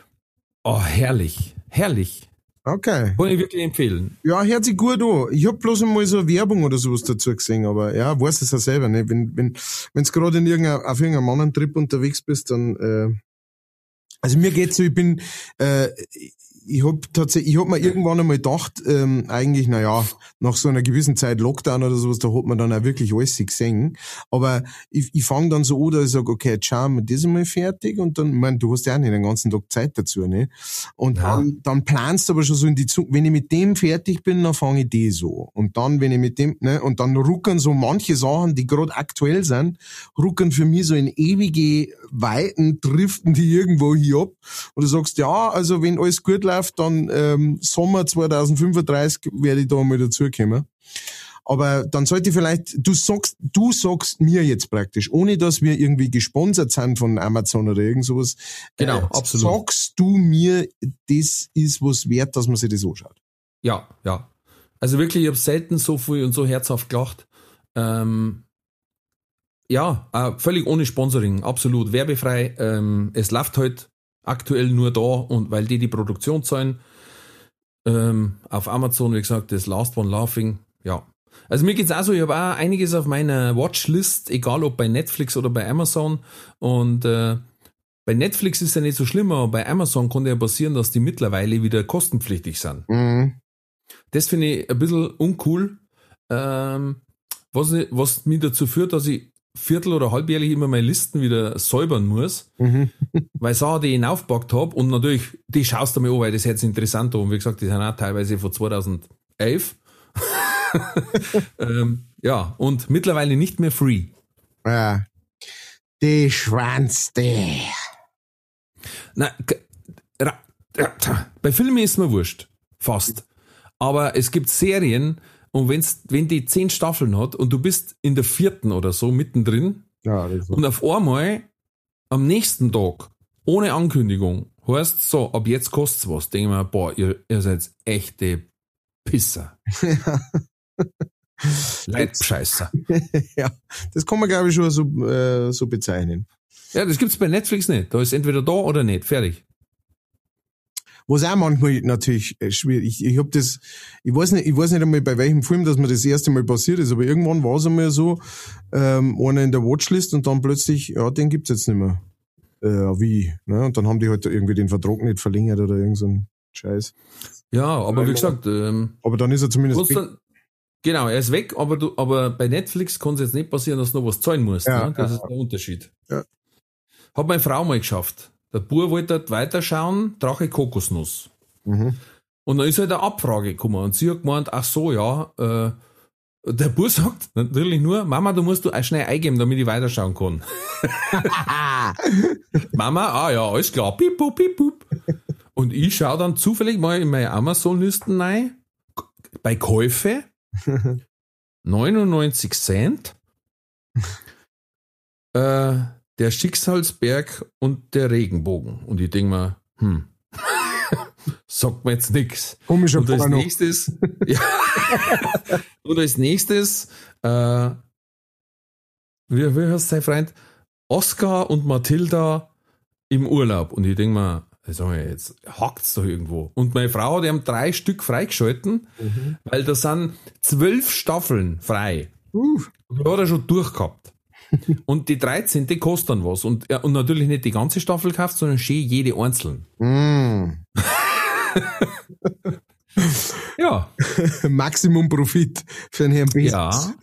Oh, herrlich. Herrlich. Okay. Kann ich wirklich empfehlen. Ja, hört sich gut an. Ich hab bloß einmal so eine Werbung oder sowas dazu gesehen, aber ja, weiß es ja selber, ne? Wenn, wenn, wenn's gerade in irgendeiner, auf irgendeinem anderen Trip unterwegs bist, dann, äh, also mir geht's so, ich bin, äh, ich hab tatsächlich, ich hab mir irgendwann einmal gedacht, ähm, eigentlich, na ja, nach so einer gewissen Zeit Lockdown oder sowas, da hat man dann auch wirklich alles gesehen. Aber ich, ich fange dann so an, dass ich sage, okay, jetzt schauen wir das einmal fertig und dann, ich mein, du hast ja auch nicht den ganzen Tag Zeit dazu, ne? Und Ja. dann, dann planst du aber schon so in die Zukunft, wenn ich mit dem fertig bin, dann fange ich die so. Und dann, wenn ich mit dem, ne, und dann ruckern so manche Sachen, die gerade aktuell sind, ruckern für mich so in ewige Weiten, driften die irgendwo hier ab. Und du sagst, ja, also wenn alles gut läuft, dann ähm, Sommer 2035 werde ich da mal dazukommen. Aber dann sollte ich vielleicht, du sagst, du sagst mir jetzt praktisch, ohne dass wir irgendwie gesponsert sind von Amazon oder irgend sowas. Genau, äh, absolut. Sagst du mir, das ist was wert, dass man sich das anschaut? Ja, ja. Also wirklich, ich habe selten so viel und so herzhaft gelacht. Ähm, ja, äh, völlig ohne Sponsoring, absolut werbefrei. Ähm, es läuft halt aktuell nur da und weil die die Produktion zahlen. Ähm, auf Amazon, wie gesagt, das Last One Laughing, ja. Also mir geht's auch so, ich habe auch einiges auf meiner Watchlist, egal ob bei Netflix oder bei Amazon. Und äh, bei Netflix ist ja nicht so schlimm, aber bei Amazon konnte ja passieren, dass die mittlerweile wieder kostenpflichtig sind. Mhm. Das finde ich ein bisschen uncool, ähm, was, was mich dazu führt, dass ich viertel- oder halbjährlich immer meine Listen wieder säubern muss, Mhm. weil Sachen, die ich hinaufgepackt habe und natürlich, die schaust du mir an, weil das jetzt interessant an und wie gesagt, die sind auch teilweise von 2011. ähm, ja, und mittlerweile nicht mehr free. Ja. Die Schwanzte. Na, bei Filmen ist mir wurscht. Fast. Aber es gibt Serien, und wenn's, wenn die zehn Staffeln hat und du bist in der vierten oder so mittendrin Ja, und auf einmal am nächsten Tag, ohne Ankündigung, heißt so, ab jetzt kostet's was. Denke ich mir, boah, ihr, ihr seid echte Pisser. Leitscheißer. ja, das kann man glaube ich schon so, äh, so bezeichnen. Ja, das gibt's bei Netflix nicht. Da ist entweder da oder nicht. Fertig. Was auch manchmal natürlich äh, schwierig. Ich, ich habe das, ich weiß nicht, ich weiß nicht einmal bei welchem Film, dass mir das erste Mal passiert ist, aber irgendwann war es einmal so, ähm, einer in der Watchlist und dann plötzlich, ja, den gibt's jetzt nicht mehr. Äh, wie? Ne? Und dann haben die halt irgendwie den Vertrag nicht verlängert oder irgend so ein Scheiß. Ja, aber wie gesagt, ähm, Aber dann ist er zumindest dann, genau, er ist weg, aber du, aber bei Netflix kann es jetzt nicht passieren, dass du noch was zahlen musst. Ja, ne? Das ja. ist der Unterschied. Ja. Hat meine Frau mal geschafft. Der Bur wollte dort weiterschauen, Drache Kokosnuss. Mhm. Und dann ist halt eine Abfrage gekommen und sie hat gemeint, ach so, ja, äh, der Bur sagt natürlich nur, Mama, du musst du auch schnell eingeben, damit ich weiterschauen kann. Mama, ah ja, alles klar, piep, pup, piep, pup. Und ich schaue dann zufällig mal in meine Amazon-Listen rein, bei Käufe, 99 Cent, äh, der Schicksalsberg und der Regenbogen. Und ich denke mir, hm, sagt mir jetzt nix. Komischer Und als Porno. nächstes, ja, und als nächstes, äh, wie, wie heißt sein Freund? Oscar und Mathilda im Urlaub. Und ich denke mir, sag mal, jetzt hackt's doch irgendwo. Und meine Frau, die haben drei Stück freigeschalten, weil da sind zwölf Staffeln frei. Uh, Und die hat er schon durchgehabt. Und die 13. kostet dann was. Und, und natürlich nicht die ganze Staffel kauft, sondern schön jede einzeln. Mm. Ja, Maximum Profit für einen Herrn Bezos. ja.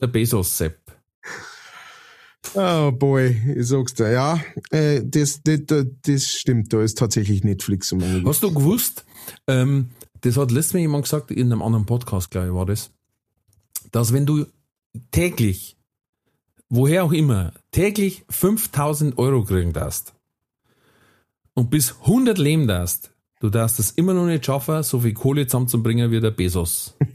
Der Bezos-Sepp. Oh boy, ich sag's dir. Ja, äh, das, das, das stimmt, da ist tatsächlich Netflix um. Hast du gewusst, ähm, das hat letztes Mal jemand gesagt, in einem anderen Podcast, glaube ich, war das, dass wenn du täglich, woher auch immer, täglich 5000 Euro kriegen darfst und bis 100 leben darfst, du darfst es immer noch nicht schaffen, so viel Kohle zusammenzubringen wie der Bezos.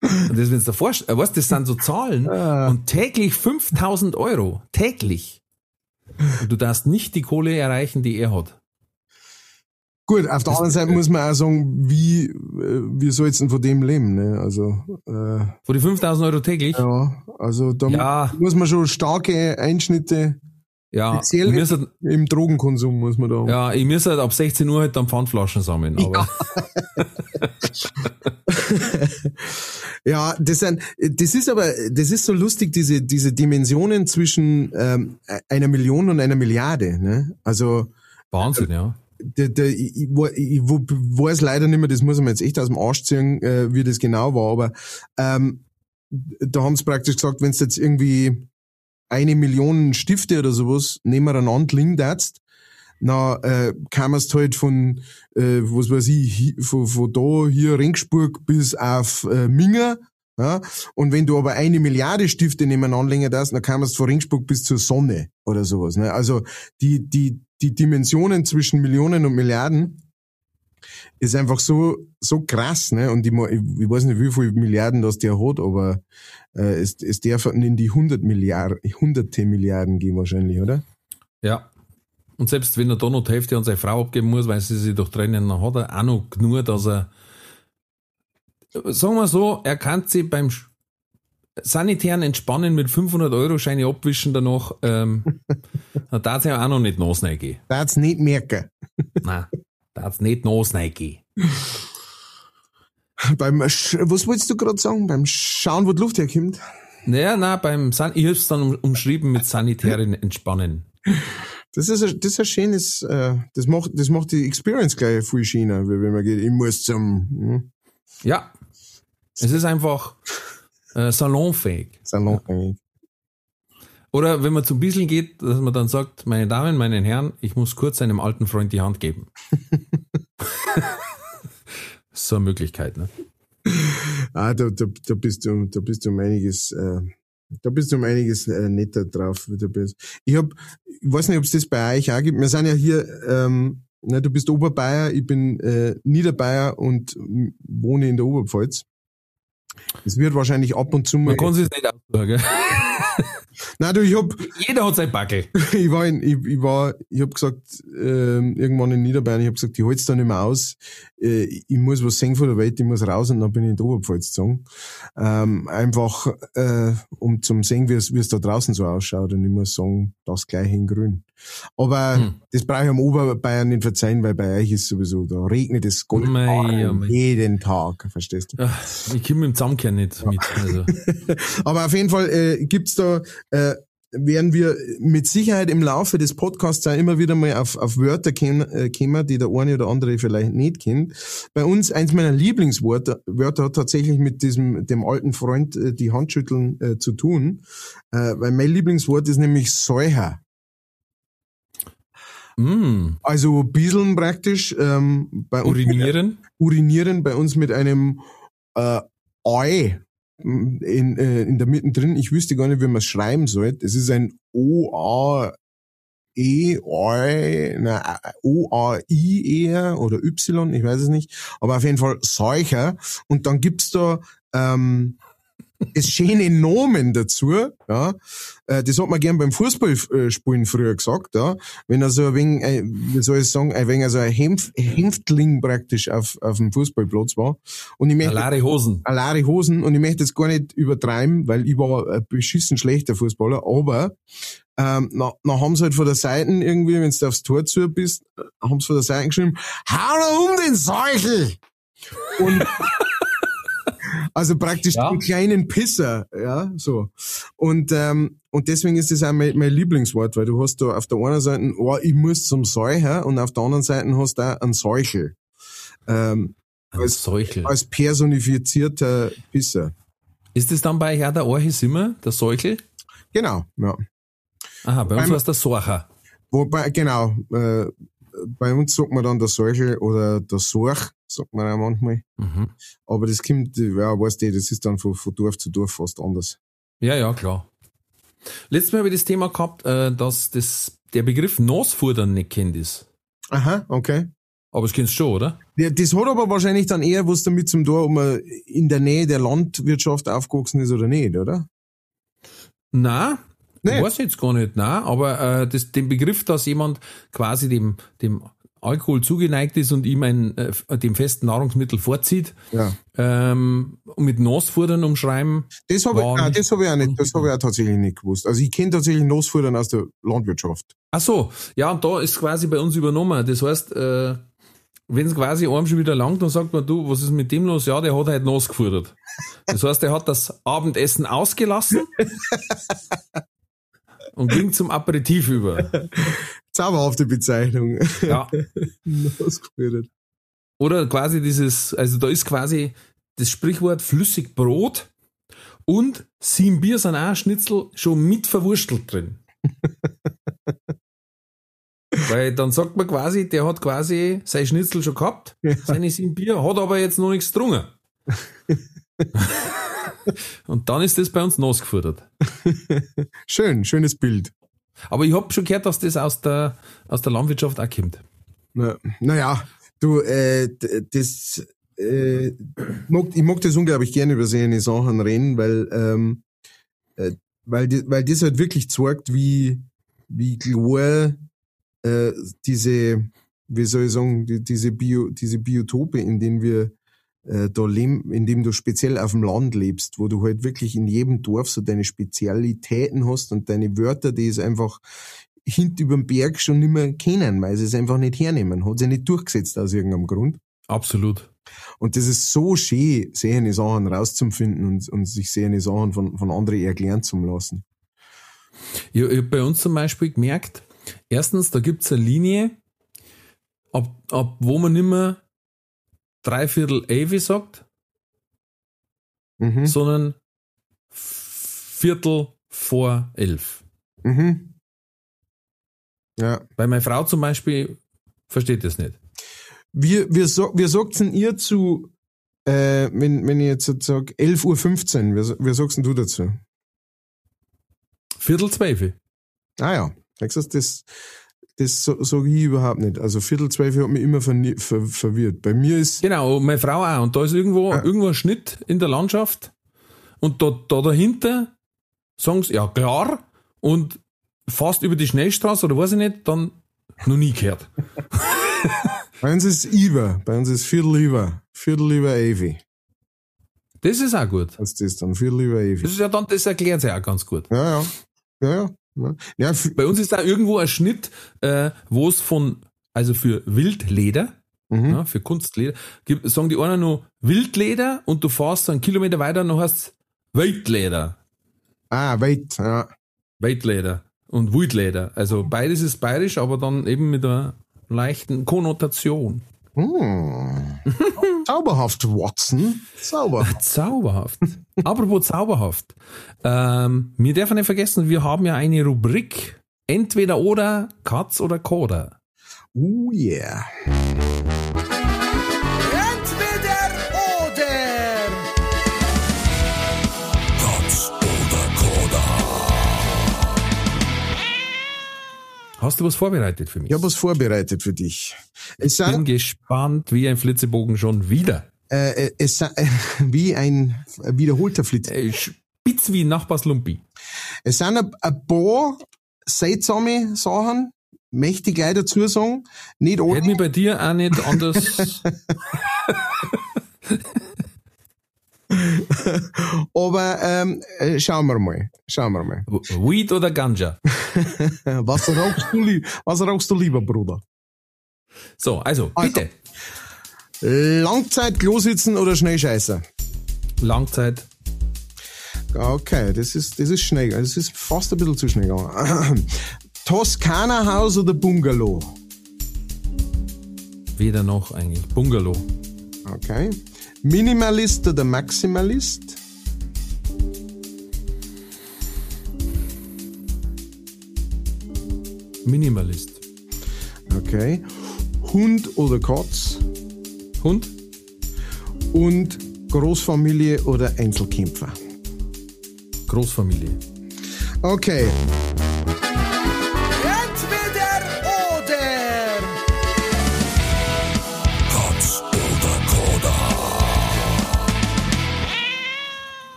Und das, wenn du dir vorstellst, weißt, das sind so Zahlen und täglich 5000 Euro, täglich. Und du darfst nicht die Kohle erreichen, die er hat. Gut, auf der anderen Seite muss man auch sagen, wie, äh, wie soll jetzt denn von dem leben, ne? Also, äh, Von die 5000 Euro täglich? ja, also da Ja. muss man schon starke Einschnitte, Ja, speziell muss halt, im Drogenkonsum muss man da haben. ja, ich muss halt ab 16 Uhr halt dann Pfandflaschen sammeln. Aber Ja, das sind, das ist aber, das ist so lustig, diese, diese Dimensionen zwischen ähm, einer Million und einer Milliarde. Ne? Also Wahnsinn, ja. Der, der, ich, ich, ich weiß leider nicht mehr, das muss man jetzt echt aus dem Arsch ziehen, äh, wie das genau war, aber ähm, da haben sie praktisch gesagt, wenn du jetzt irgendwie eine Million Stifte oder sowas nebeneinander liegen darfst, na, äh, es halt von, äh, was weiß ich, hi, von, von da hier Ringsburg bis auf äh, Minger, ja, und wenn du aber eine Milliarde Stifte nebeneinander legen darfst, dann man es von Ringsburg bis zur Sonne oder sowas. Ne? Also die, die, die Dimensionen zwischen Millionen und Milliarden ist einfach so, so krass, ne? Und ich, mo- ich weiß nicht, wie viele Milliarden das der hat, aber äh, es, es darf in die 100 Milliarden, hunderte Milliarden gehen wahrscheinlich, oder? Ja. Und selbst wenn er da noch die Hälfte an seine Frau abgeben muss, weil sie sich doch trennen, dann hat er auch noch genug, dass er, sagen wir so, er kann sich beim sanitären Entspannen mit 500 Euro Scheine abwischen danach, ähm, dann darf er auch noch nicht reingehen. Darf's nicht merken. Nein, darf nicht reingehen. Beim, was wolltest du gerade sagen? Beim Schauen, wo die Luft herkommt? Naja, nein, beim San ich hab's dann um, umschrieben mit sanitären Entspannen. Das ist, ein, das ist ein schönes, äh, das macht, das macht die Experience gleich viel schöner, wenn man geht, ich muss zum hm, Ja. Es ist einfach äh, salonfähig. Salon. Oder wenn man zum Bisseln geht, dass man dann sagt, meine Damen, meine Herren, ich muss kurz einem alten Freund die Hand geben. so eine Möglichkeit, ne? Ah, da, da, da bist du, da bist du um einiges, äh, da bist du um einiges äh, netter drauf. wie du bist. Ich hab, ich weiß nicht, ob es das bei euch auch gibt. Wir sind ja hier, ähm, ne, du bist Oberbayer, ich bin äh, Niederbayer und wohne in der Oberpfalz. Es wird wahrscheinlich ab und zu mal. Man kann sich nicht gell? Nein, du, ich hab, Jeder hat sein Backel. ich war, in, ich, ich war, ich hab gesagt, ähm, irgendwann in Niederbayern, ich hab gesagt, ich halt's da nicht mehr aus, äh, ich muss was sehen von der Welt, ich muss raus und dann bin ich in der Oberpfalz gezogen. Ähm, einfach, äh, um zum sehen, wie es, wie es da draußen so ausschaut und ich muss sagen, das gleiche in grün. Aber Hm. das brauche ich am Oberbayern nicht verzeihen, weil bei euch ist sowieso, da regnet es Gold Mei, mei. jeden Tag, verstehst du? Ach, Ich komme mit dem Zusammenkehren nicht mit. Also. Aber auf jeden Fall äh, gibt's da, äh, werden wir mit Sicherheit im Laufe des Podcasts auch immer wieder mal auf, auf Wörter ken- äh, kommen, die der eine oder andere vielleicht nicht kennt. Bei uns, eins meiner Lieblingswörter Wörter hat tatsächlich mit diesem dem alten Freund äh, die Handschütteln äh, zu tun. Äh, weil mein Lieblingswort ist nämlich Säuher. Mm, Also Bieseln praktisch. Ähm, bei uns urinieren. urinieren bei uns mit einem äh, Ei in, äh, in der Mitte drin. Ich wüsste gar nicht, wie man es schreiben soll. Es ist ein O-A E, Oi, na, O-A-I eher oder Y, ich weiß es nicht. Aber auf jeden Fall Seucher. Und dann gibt's da ähm, das schöne Nomen dazu. Ja. Äh, Das hat man gern beim Fußballspielen früher gesagt. Ja. Wenn er so ein wenig, äh, wie soll ich sagen, ein wenig also ein Hänf Hänftling praktisch auf, auf dem Fußballplatz war. Und ich möchte Alare Hosen. Alare Hosen und ich möchte jetzt gar nicht übertreiben, weil ich war ein beschissen schlechter Fußballer, aber ähm, na, na haben sie halt von der Seite irgendwie, wenn du aufs Tor zu bist, äh, haben sie von der Seite geschrieben, hau da um den Seuchel! Und Also praktisch Ja. den kleinen Pisser, ja, so. Und, ähm, und deswegen ist das auch mein, mein Lieblingswort, weil du hast da auf der einen Seite, oh, ich muss zum Säucher und auf der anderen Seite hast du auch einen Seuchel. Ähm, Ein Als- Seuchel. als personifizierter Pisser. Ist das dann bei auch der Archisimmer, der Seuchel? Genau, ja. Aha, bei uns war es der Sorcher. Wobei, genau, äh, bei uns sagt man dann der Seuchel oder der Sorch, sagt man auch manchmal. Mhm. Aber das kommt, ja, weißt du, das ist dann von, von Dorf zu Dorf fast anders. Ja, ja, klar. Letztes Mal habe ich das Thema gehabt, äh, dass das, der Begriff Nasfudern nicht kennt ist. Aha, okay. Aber das kennst schon, oder? Ja, das hat aber wahrscheinlich dann eher was damit zum tun, ob man in der Nähe der Landwirtschaft aufgewachsen ist oder nicht, oder? Na, Nee. ich weiß jetzt gar nicht, na, aber äh, das, den Begriff, dass jemand quasi dem, dem Alkohol zugeneigt ist und ihm ein, äh, dem festen Nahrungsmittel vorzieht, Ja. ähm, und mit Nasfudern umschreiben. Das habe ich, nein, das hab ich auch nicht, das habe ich auch tatsächlich nicht gewusst. Also ich kenne tatsächlich Losfuttern aus der Landwirtschaft. Ach so, ja, und da ist quasi bei uns übernommen. Das heißt, äh, wenn es quasi einem schon wieder langt, dann sagt man, du, was ist mit dem los? Ja, der hat halt Nas gefordert. Das heißt, er hat das Abendessen ausgelassen und ging zum Aperitif über. Zauberhafte Bezeichnung. Ja. Oder quasi dieses, also da ist quasi das Sprichwort flüssig Brot und sieben Bier sind auch Schnitzel schon mit verwurstelt drin. Weil dann sagt man quasi, der hat quasi sein Schnitzel schon gehabt, seine sieben Bier, hat aber jetzt noch nichts getrunken. Und dann ist das bei uns nasgefordert. Schön, schönes Bild. Aber ich hab schon gehört, dass das aus der, aus der Landwirtschaft auch kommt. Na, naja, du, äh, das, äh, mag, ich mag das unglaublich gerne über solche Sachen reden, weil, ähm, äh, weil, weil das halt wirklich zeigt, wie, wie klar äh, diese, wie soll ich sagen, die, diese, Bio, diese Biotope, in denen wir äh, da leben, in dem du speziell auf dem Land lebst, wo du halt wirklich in jedem Dorf so deine Spezialitäten hast und deine Wörter, die es einfach hint überm Berg schon nicht mehr kennen, weil sie es einfach nicht hernehmen. Hat sich nicht durchgesetzt aus irgendeinem Grund. Absolut. Und das ist so schön, solche Sachen rauszufinden und, und sich solche Sachen von, von anderen erklären zu lassen. Ich, ich hab bei uns zum Beispiel gemerkt, erstens, da gibt's eine Linie, ab, ab wo man nicht mehr Dreiviertel Avi sagt, Mhm. sondern Viertel vor elf. Mhm. Ja. Bei meiner Frau zum Beispiel versteht das nicht. Wir, wir, so, wir sagt's denn ihr zu, äh, wenn, wenn ich jetzt sag 11.15 Uhr, wie, wie sagst denn du dazu? Viertel zwölf. Ah ja, nächstes, das, das so- sag ich überhaupt nicht. Also Viertel zwölf hat mich immer verni- ver, verwirrt. Bei mir ist, Genau, meine Frau auch. Und da ist irgendwo, Ja. irgendwo ein Schnitt in der Landschaft. Und da, da dahinter sagen sie, ja klar. Und fast über die Schnellstraße oder weiß ich nicht, dann noch nie gehört. bei uns ist Iber, bei uns ist Viertel über, Viertel über Avi. Das ist auch gut. Was ist das dann? Viertel über Avi. Das ist ja dann, das erklärt sich auch ganz gut. Ja, ja. Ja, ja. Ja. ja Bei uns ist da irgendwo ein Schnitt, äh, wo es von, also für Wildleder, mhm. ja, für Kunstleder, gibt, sagen die einen noch Wildleder und du fährst einen Kilometer weiter und heißt Wildleder. Ah, wait, ja. Wildleder und Wildleder. Also beides ist bayerisch, aber dann eben mit einer leichten Konnotation. Hm. Zauberhaft, Watson. Zauberhaft. Zauberhaft. Apropos zauberhaft. Ähm, wir dürfen nicht vergessen, wir haben ja eine Rubrik. Entweder oder, Katz oder Koda. Oh yeah. Hast du was vorbereitet für mich? Ich habe was vorbereitet für dich. Es bin gespannt, wie ein Flitzebogen schon wieder. äh, äh, es äh, wie ein wiederholter Flitz. Äh, spitz wie Nachbarslumpi. Es sind ein, ein paar seltsame Sachen, möchte ich gleich dazu sagen. Nicht Hätte alle. mich bei dir auch nicht anders. Aber ähm, äh, schauen wir mal. Schauen wir mal. Weed oder Ganja? Was rauchst du, was rauchst du lieber, Bruder? So, also, Also. bitte. Langzeit Klo sitzen oder schnell scheißen? Langzeit. Okay, das ist, das ist schnell. Das ist fast ein bisschen zu schnell gegangen. Toskana Haus oder Bungalow? Weder noch eigentlich. Bungalow. Okay. Minimalist oder Maximalist? Minimalist. Okay. Hund oder Katz? Hund? Und Großfamilie oder Einzelkämpfer? Großfamilie. Okay.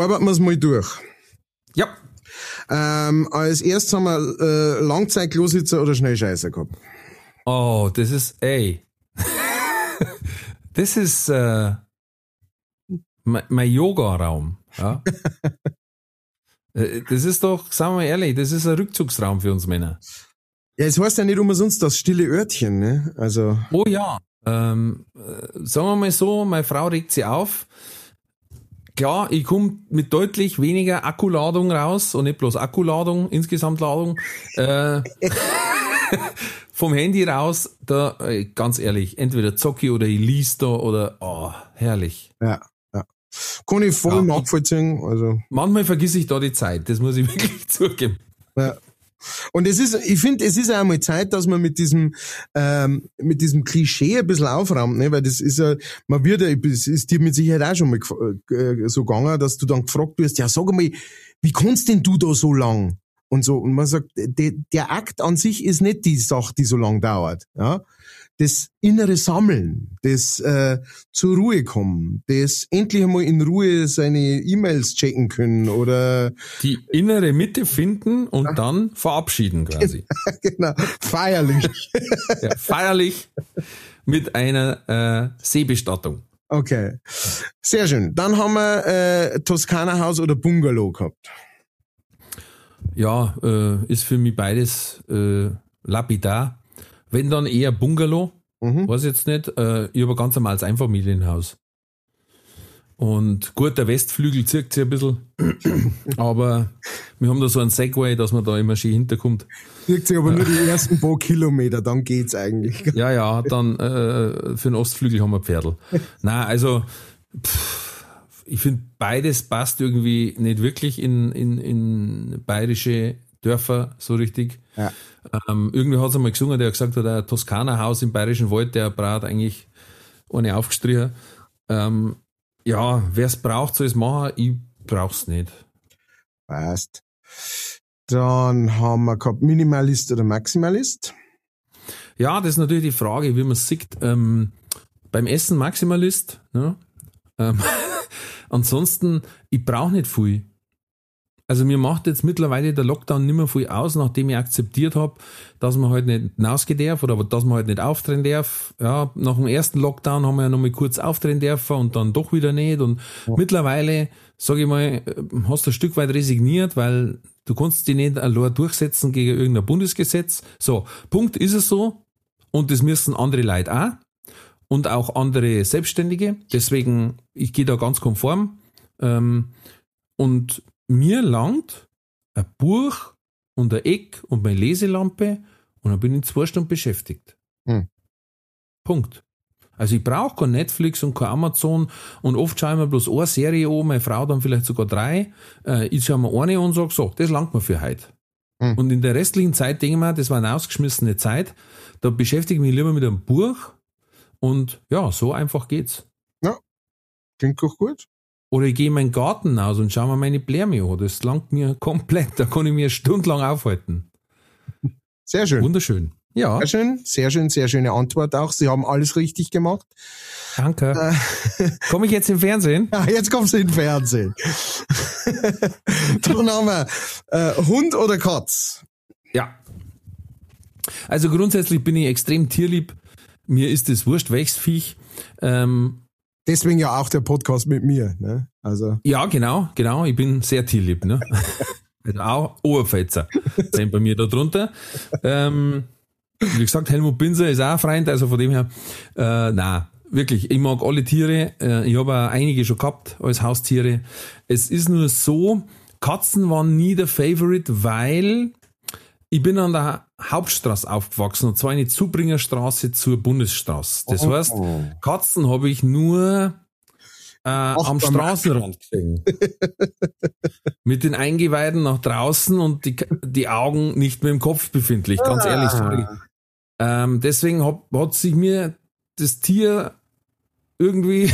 Arbeiten wir es mal durch. Ja. Ähm, als erstes haben wir äh, Langzeit-Klositzer oder Schnellscheißer gehabt. Oh, das ist, ey. das ist äh, mein, mein Yoga-Raum. Ja? Äh, das ist doch, sagen wir mal ehrlich, das ist ein Rückzugsraum für uns Männer. Ja, es heißt ja nicht umsonst das stille Örtchen, ne? Also, Oh ja. Ähm, äh, sagen wir mal so, meine Frau regt sie auf. Klar, ich komme mit deutlich weniger Akkuladung raus und nicht bloß Akkuladung, insgesamt Ladung. Äh, vom Handy raus, da, äh, ganz ehrlich, entweder zocki oder ich lies da oder, oh, herrlich. ja, ja. Kann ich voll Ja. nachvollziehen. Also, Manchmal vergesse ich da die Zeit, das muss ich wirklich zugeben. ja. Und es ist, ich finde, es ist auch einmal Zeit, dass man mit diesem, ähm, mit diesem Klischee ein bisschen aufräumt, ne? Weil das ist ja, man wird ja, es ist dir mit Sicherheit auch schon mal äh, so gegangen, dass du dann gefragt wirst, ja, sag mal, wie kannst denn du da so lang? Und so, und man sagt, de, der Akt an sich ist nicht die Sache, die so lang dauert, ja. Das innere Sammeln, das äh, zur Ruhe kommen, das endlich einmal in Ruhe seine E-Mails checken können oder Die innere Mitte finden und dann verabschieden quasi. genau, feierlich. Ja, feierlich mit einer äh, Seebestattung. Okay. Sehr schön. Dann haben wir äh, Toskana Haus oder Bungalow gehabt. Ja, äh, ist für mich beides äh, lapidar. Wenn dann eher Bungalow, Mhm. weiß jetzt nicht. Äh, ich habe ein ganz normales Einfamilienhaus. Und gut, der Westflügel zirkt sich ein bisschen, aber wir haben da so einen Segway, dass man da immer schön hinterkommt. Wirkt sich aber nur die ersten paar Kilometer, dann geht's eigentlich. Ja, ja, dann äh, für den Ostflügel haben wir Pferdl. Na, also pff, ich finde beides passt irgendwie nicht wirklich in, in, in bayerische Dörfer so richtig. Ja. Ähm, irgendwie hat es einmal gesungen, der hat gesagt hat, ein Toskana-Haus im Bayerischen Wald, der braucht eigentlich ohne aufgestrichen. Ähm, ja, wer es braucht, soll es machen. Ich brauch's nicht. Passt. Dann haben wir gehabt Minimalist oder Maximalist. Ja, das ist natürlich die Frage, wie man es sieht. Ähm, beim Essen Maximalist. Ne? Ähm, ansonsten, ich brauche nicht viel. Also mir macht jetzt mittlerweile der Lockdown nicht mehr viel aus, nachdem ich akzeptiert habe, dass man halt nicht hinausgehen darf oder dass man halt nicht auftreten darf. Ja, nach dem ersten Lockdown haben wir ja noch mal kurz auftreten dürfen und dann doch wieder nicht. Und mittlerweile, sage ich mal, hast du ein Stück weit resigniert, weil du kannst dich nicht allein durchsetzen gegen irgendein Bundesgesetz. So, Punkt ist es so. Und das müssen andere Leute auch. Und auch andere Selbstständige. Deswegen, ich gehe da ganz konform. Ähm, und mir langt ein Buch und ein Eck und meine Leselampe und dann bin ich zwei Stunden beschäftigt. Hm. Punkt. Also ich brauche kein Netflix und kein Amazon und oft schaue ich mir bloß eine Serie an, meine Frau dann vielleicht sogar drei. Äh, ich schaue mir eine an und sage so, das langt mir für heute. Hm. Und in der restlichen Zeit denke ich mir, das war eine ausgeschmissene Zeit, da beschäftige ich mich lieber mit einem Buch und ja, so einfach geht's. Klingt doch gut. Oder ich gehe in meinen Garten aus und schaue mir meine Bläme an. Das langt mir komplett. Da kann ich mir stundenlang aufhalten. Sehr schön. Wunderschön. Ja, Sehr schön, sehr schön, sehr schöne Antwort auch. Sie haben alles richtig gemacht. danke. Komme ich jetzt im Fernsehen? Ja, jetzt kommst du in den Fernsehen. Dann haben wir äh, Hund oder Katz. Ja. Also grundsätzlich bin ich extrem tierlieb. Mir ist es wurscht, welches Viech. Ähm, Deswegen ja auch der Podcast mit mir. Ne? Also ja, genau, genau. Ich bin sehr tierlieb. Ne? also auch Oberpfälzer sind bei mir da drunter. Ähm, wie gesagt, Helmut Binzer ist auch ein Freund, also von dem her, äh, na, wirklich, ich mag alle Tiere. Äh, ich habe auch einige schon gehabt als Haustiere. Es ist nur so, Katzen waren nie der Favorite, weil ich bin an der Hauptstraße aufgewachsen, und zwar eine Zubringerstraße zur Bundesstraße. Das Oh. heißt, Katzen habe ich nur äh, am Straßenrand gesehen. Mit den Eingeweiden nach draußen und die, die Augen nicht mehr im Kopf befindlich, ganz Ah. ehrlich, sorry. Ähm, deswegen hat, hat sich mir das Tier irgendwie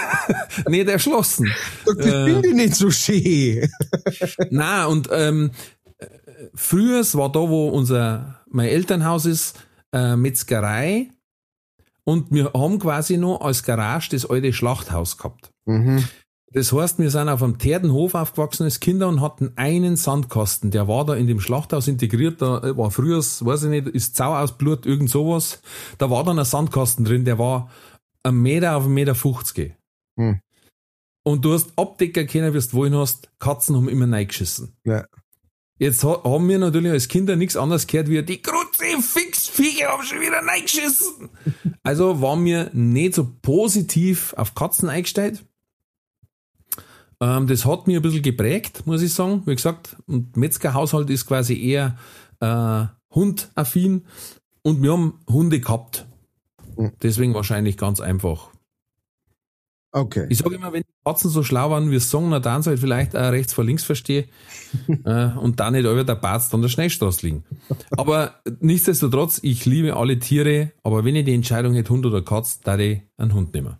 nicht erschlossen. Das Äh. finde ich nicht so schön. Na und ähm, äh, früher es war da, wo unser mein Elternhaus ist, äh, Metzgerei und wir haben quasi noch als Garage das alte Schlachthaus gehabt. Mhm. Das heißt, wir sind auf einem Terdenhof aufgewachsen als Kinder und hatten einen Sandkasten. Der war da in dem Schlachthaus integriert. Da war früher, weiß ich nicht, ist Zau aus Blut, irgend sowas. Da war dann ein Sandkasten drin, der war ein Meter auf einen Meter 50. Hm. Und du hast Abdecker kennen, wie du wollen hast. Katzen haben immer reingeschissen. Ja. Jetzt ha- haben wir natürlich als Kinder nichts anderes gehört wie die Kruzifixviecher haben schon wieder reingeschissen. Also waren wir nicht so positiv auf Katzen eingestellt. Ähm, das hat mir ein bisschen geprägt, muss ich sagen. Wie gesagt, und Metzgerhaushalt ist quasi eher äh, hundaffin und wir haben Hunde gehabt. Deswegen wahrscheinlich ganz einfach. Okay. Ich sage immer, wenn die Katzen so schlau waren, wie na dann soll ich vielleicht auch rechts vor links verstehe äh, und dann nicht über der Batz an der Schnellstraße liegen. Aber nichtsdestotrotz, ich liebe alle Tiere, aber wenn ich die Entscheidung hätte, Hund oder Katz, da ich einen Hund nehmen.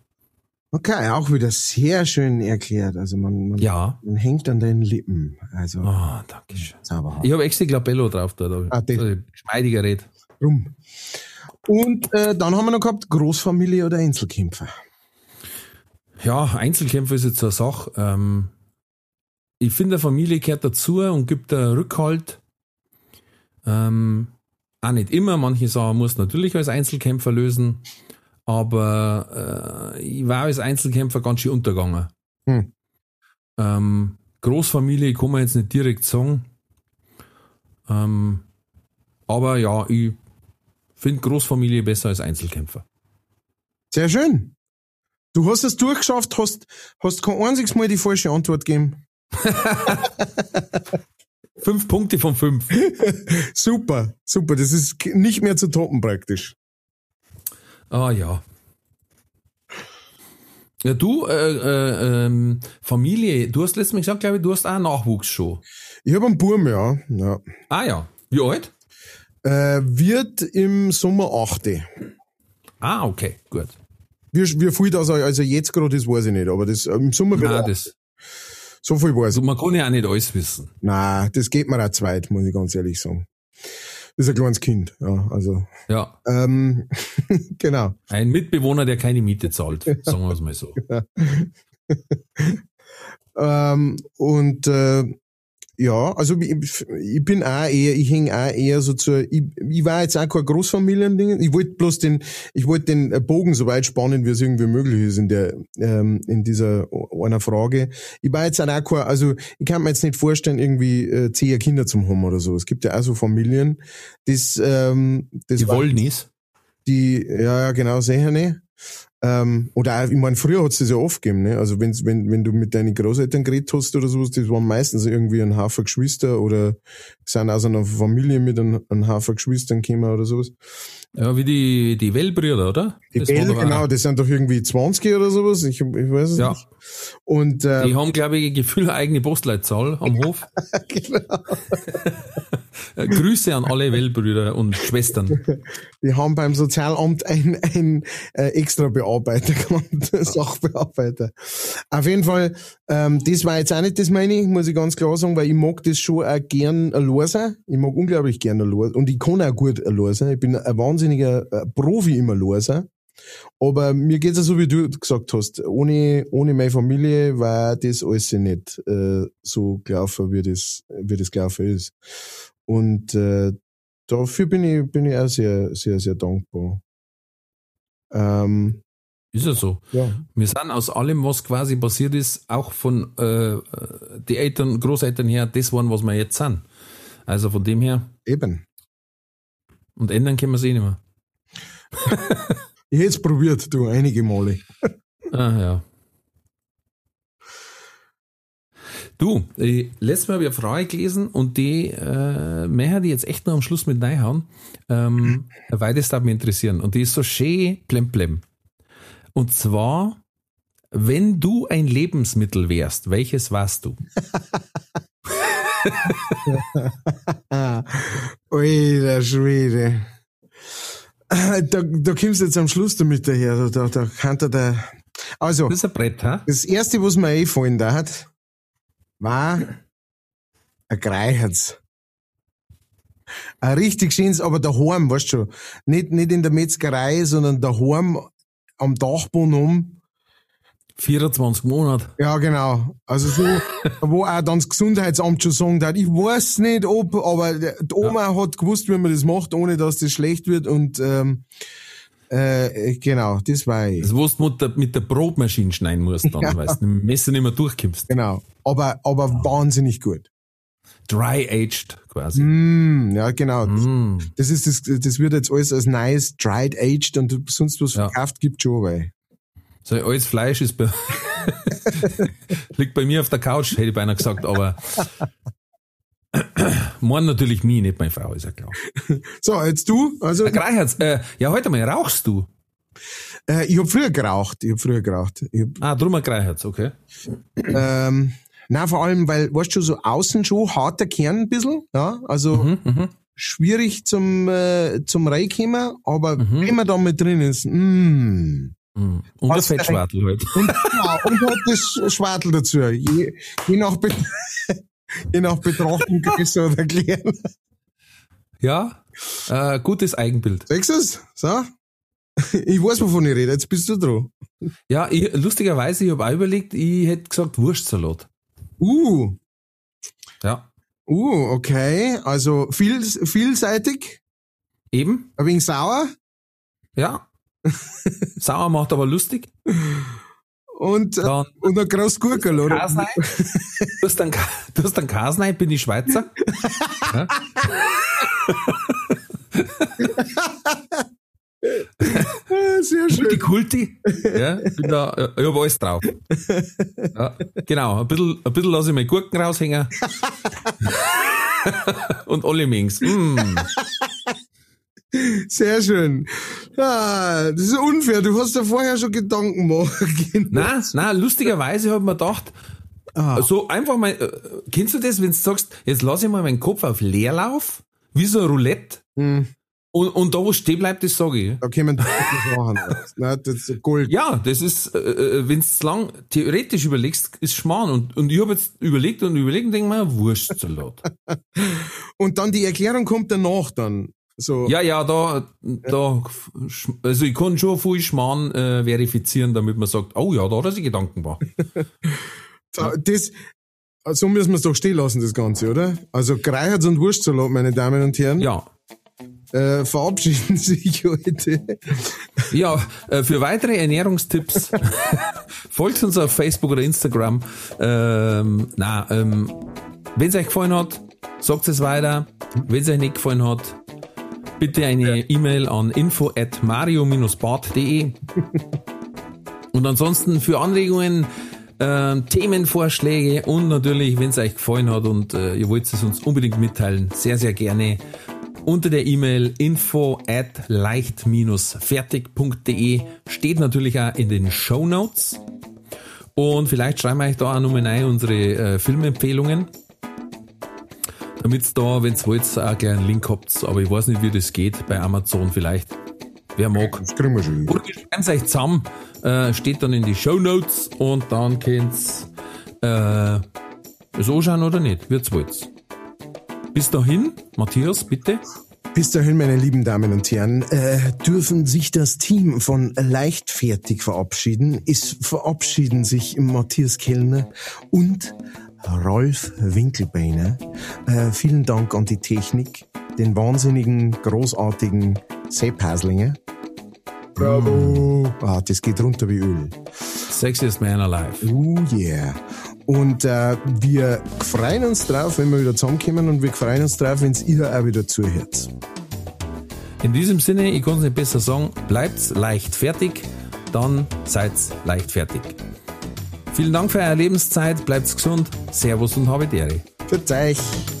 Okay, auch wieder sehr schön erklärt. Also man, man, Ja. man hängt an den Lippen. Also Ah, danke schön. zauberhaft. Ich habe extra Glabello drauf da, da Ah, ein geschmeidiger Red. Rum. Und äh, dann haben wir noch gehabt, Großfamilie oder Einzelkämpfer. Ja, Einzelkämpfer ist jetzt so eine Sache. Ähm, ich finde, Familie gehört dazu und gibt da Rückhalt. Ähm, auch nicht immer. Manche Sachen muss natürlich als Einzelkämpfer lösen. Aber äh, ich war als Einzelkämpfer ganz schön untergegangen. Hm. Ähm, Großfamilie kann man jetzt nicht direkt sagen. Ähm, aber ja, ich finde Großfamilie besser als Einzelkämpfer. Sehr schön. Du hast es durchgeschafft, hast, hast kein einziges Mal die falsche Antwort gegeben. Fünf Punkte von fünf. Super, super. Das ist nicht mehr zu toppen praktisch. Ah ja. Ja, du, äh, äh, ähm, Familie, du hast letztes Mal gesagt, glaube ich, du hast auch einen Nachwuchs schon. Ich habe einen Burm, ja. ja. Ah ja. Wie alt? Äh, wird im Sommer achte. Ah, okay, gut. Wie, wie viel das also jetzt gerade ist, weiß ich nicht. Aber das, äh, im Sommer wird Nein, das, so viel weiß also ich. man kann ja auch nicht alles wissen. Nein, das geht mir auch zweit, muss ich ganz ehrlich sagen. Das ist ein kleines Kind. Ja, also, Ja, ähm, genau. ein Mitbewohner, der keine Miete zahlt, sagen wir es mal so. Ähm, und äh, ja, also ich, ich bin auch eher, ich häng auch eher so zu, ich, ich war jetzt auch kein Großfamiliending. Ich wollte bloß den, ich wollte den Bogen so weit spannen, wie es irgendwie möglich ist in der, ähm, in dieser einer Frage. Ich war jetzt auch kein, also ich kann mir jetzt nicht vorstellen, irgendwie äh, zehn Kinder zum haben oder so. Es gibt ja auch so Familien, das, ähm, das Die wollen nies. die, ja, ja, genau, sicher nicht. Ähm, oder auch, ich meine, früher hat's das ja oft gegeben, ne? Also wenn's, wenn, wenn du mit deinen Großeltern geredet hast oder sowas, das waren meistens irgendwie ein Haufen Geschwister oder sind aus einer Familie mit einem, einem Haufen Geschwistern gekommen oder sowas. Ja, wie die, die Wellbrüder, oder? Die Das Bell, genau, das sind doch irgendwie 20 oder sowas, ich, ich weiß es Ja. nicht. Und äh, Die haben, glaube ich, Gefühl eigene Postleitzahl am Hof. genau, Äh, Grüße an alle Wellbrüder und Schwestern. die haben beim Sozialamt ein, ein äh, extra Bearbeiter gehabt, Sachbearbeiter. Auf jeden Fall, ähm, das war jetzt auch nicht das meine, muss ich ganz klar sagen, weil ich mag das schon auch gern sein. Ich mag unglaublich gern allein und ich kann auch gut sein. Ich bin ein wahnsinniger äh, Profi im allein sein. Aber mir geht's ja so, wie du gesagt hast. Ohne, ohne meine Familie war das alles nicht äh, so gelaufen, wie das, wie das gelaufen ist. Und äh, dafür bin ich, bin ich auch sehr, sehr, sehr dankbar. Ähm, Ist ja so. ja. Wir sind aus allem, was quasi passiert ist, auch von äh, die Eltern, Großeltern her, das waren, was wir jetzt sind. Also von dem her, Eben. und ändern können wir es eh nicht mehr. Ich hätte es probiert, du, einige Male. Ah, ja. Du, ich, letztes Mal habe ich eine Frage gelesen und die äh, möchte ich jetzt echt noch am Schluss mit reinhauen, ähm, weil das darf mich interessieren. Und die ist so schön plemplem. Und zwar, wenn du ein Lebensmittel wärst, welches warst du? Ui, der Schwede. Da, da kommst du jetzt am Schluss damit daher. Da, da, da kann der. Also, Das ist ein Brett, ha? das erste, was mir eingefallen da hat, war ein Greiherz. Ein richtig schönes, aber daheim, weißt du schon. Nicht, nicht in der Metzgerei, sondern daheim am Dachboden um. 24 Monate. Ja, genau. Also so, wo auch dann das Gesundheitsamt schon sagen hat, ich weiß nicht ob, aber die Oma hat gewusst, wie man das macht, ohne dass das schlecht wird und ähm, äh, genau, das war ich. Das, wo du mit der, mit der Brotmaschine schneiden musst, dann, Ja. weil du mit dem Messer nicht mehr durchkommst. Genau. Aber, aber wahnsinnig gut. Dry-aged quasi. Mm, ja, genau. Mm. Das ist das, das wird jetzt alles als nice, dried aged und sonst was Ja. verkauft gibt schon, weil. So, alles Fleisch ist bei, liegt bei mir auf der Couch, hätte ich beinahe gesagt, aber Mann natürlich mich, nicht meine Frau, ist ja klar. So, jetzt du, also, Greichertz, äh, ja, heute mal, rauchst du? äh, ich hab früher geraucht, ich hab früher geraucht. Hab, Ah, drum ein Greichertz, okay. ähm, na vor allem, weil, weißt du, so außen schon harter Kern ein bisschen, ja, also, Mhm, mhm. schwierig zum, äh, zum reinkommen, aber Mhm. wenn man da mit drin ist, mm. Mhm. Und der Was Fettschwartel halt. Und, ja, und halt das Schwartel dazu. Je, je nach, Be je nach Betrachtung größer oder klein. Ja, äh, gutes Eigenbild. Sagst du es? So? Ich weiß, wovon ich rede. Jetzt bist du dran. Ja, ich, lustigerweise, ich habe auch überlegt, ich hätte gesagt Wurstsalat. Uh, Ja, uh, okay. Also viel, vielseitig, eben, ein wenig sauer ja. Sauer macht aber lustig. Und, äh, Dann und ein großes Gurkel, oder? Du hast dann, du hast dann Kasnei, bin ich Schweizer. Ja? Ah, Sehr schön. Die Kulti. Ja, bin da, äh, ich hab alles drauf. Ja, genau, ein bisschen, ein bisschen lasse ich meine Gurken raushängen. Und alle Mings. Mm. Sehr schön. Ah, das ist unfair. Du hast ja vorher schon Gedanken gemacht. Nein, nein, lustigerweise ich mir gedacht, Ah. so einfach mal, äh, kennst du das, wenn du sagst, jetzt lasse ich mal meinen Kopf auf Leerlauf, wie so ein Roulette, Hm, und, und da wo stehen bleibt, das sage ich. da kämen Sachen raus. Na, das ist Gold. Ja, das ist, äh, äh, wenn du lang theoretisch überlegst, ist Schmarrn. Und, und ich habe jetzt überlegt und überlegt und denke mir, Wurstsalat. Und dann die Erklärung kommt danach dann. So. ja, ja, da, da, also ich kann schon viel Schmarrn äh, verifizieren, damit man sagt, oh ja, da hat er sich Gedanken gemacht. So, Das, so müssen wir es doch stehen lassen, das Ganze, oder? Also Greiherz und Wurstsalat, meine Damen und Herren, Ja. äh, verabschieden sich heute. Ja, äh, für weitere Ernährungstipps folgt uns auf Facebook oder Instagram. Ähm, na, ähm, wenn es euch gefallen hat, sagt es weiter. Wenn es euch nicht gefallen hat, bitte eine E-Mail an info at mario-bart.de. Und ansonsten für Anregungen, ähm, Themenvorschläge und natürlich, wenn es euch gefallen hat und äh, ihr wollt es uns unbedingt mitteilen, sehr, sehr gerne unter der E-Mail info at leicht-fertig.de steht natürlich auch in den Show Notes. Und vielleicht schreiben wir euch da auch nochmal rein unsere äh, Filmempfehlungen. Damit da, wenn ihr wollt, auch gleich einen Link habt. Aber ich weiß nicht, wie das geht bei Amazon vielleicht. Wer mag. Das kriegen wir schon. Oder es euch zusammen, äh, steht dann in die Show Notes und dann könnt ihr äh, es anschauen oder nicht, wird's wollt's. Bis dahin, Matthias, bitte. Bis dahin, meine lieben Damen und Herren, äh, dürfen sich das Team von Leichtfertig verabschieden. Es verabschieden sich Matthias Kellner und Rolf Winkelbeiner. Äh, vielen Dank an die Technik, den wahnsinnigen, großartigen Sepp Haslinger. Bravo! Ah, das geht runter wie Öl. Sexiest Man Alive. Oh yeah. Und äh, wir freuen uns drauf, wenn wir wieder zusammenkommen und wir freuen uns drauf, wenn ihr auch wieder zuhört. In diesem Sinne, ich kann es nicht besser sagen, bleibt leicht fertig, dann seid leicht fertig. Vielen Dank für eure Lebenszeit, bleibt gesund, Servus und habe Ehre. Für euch.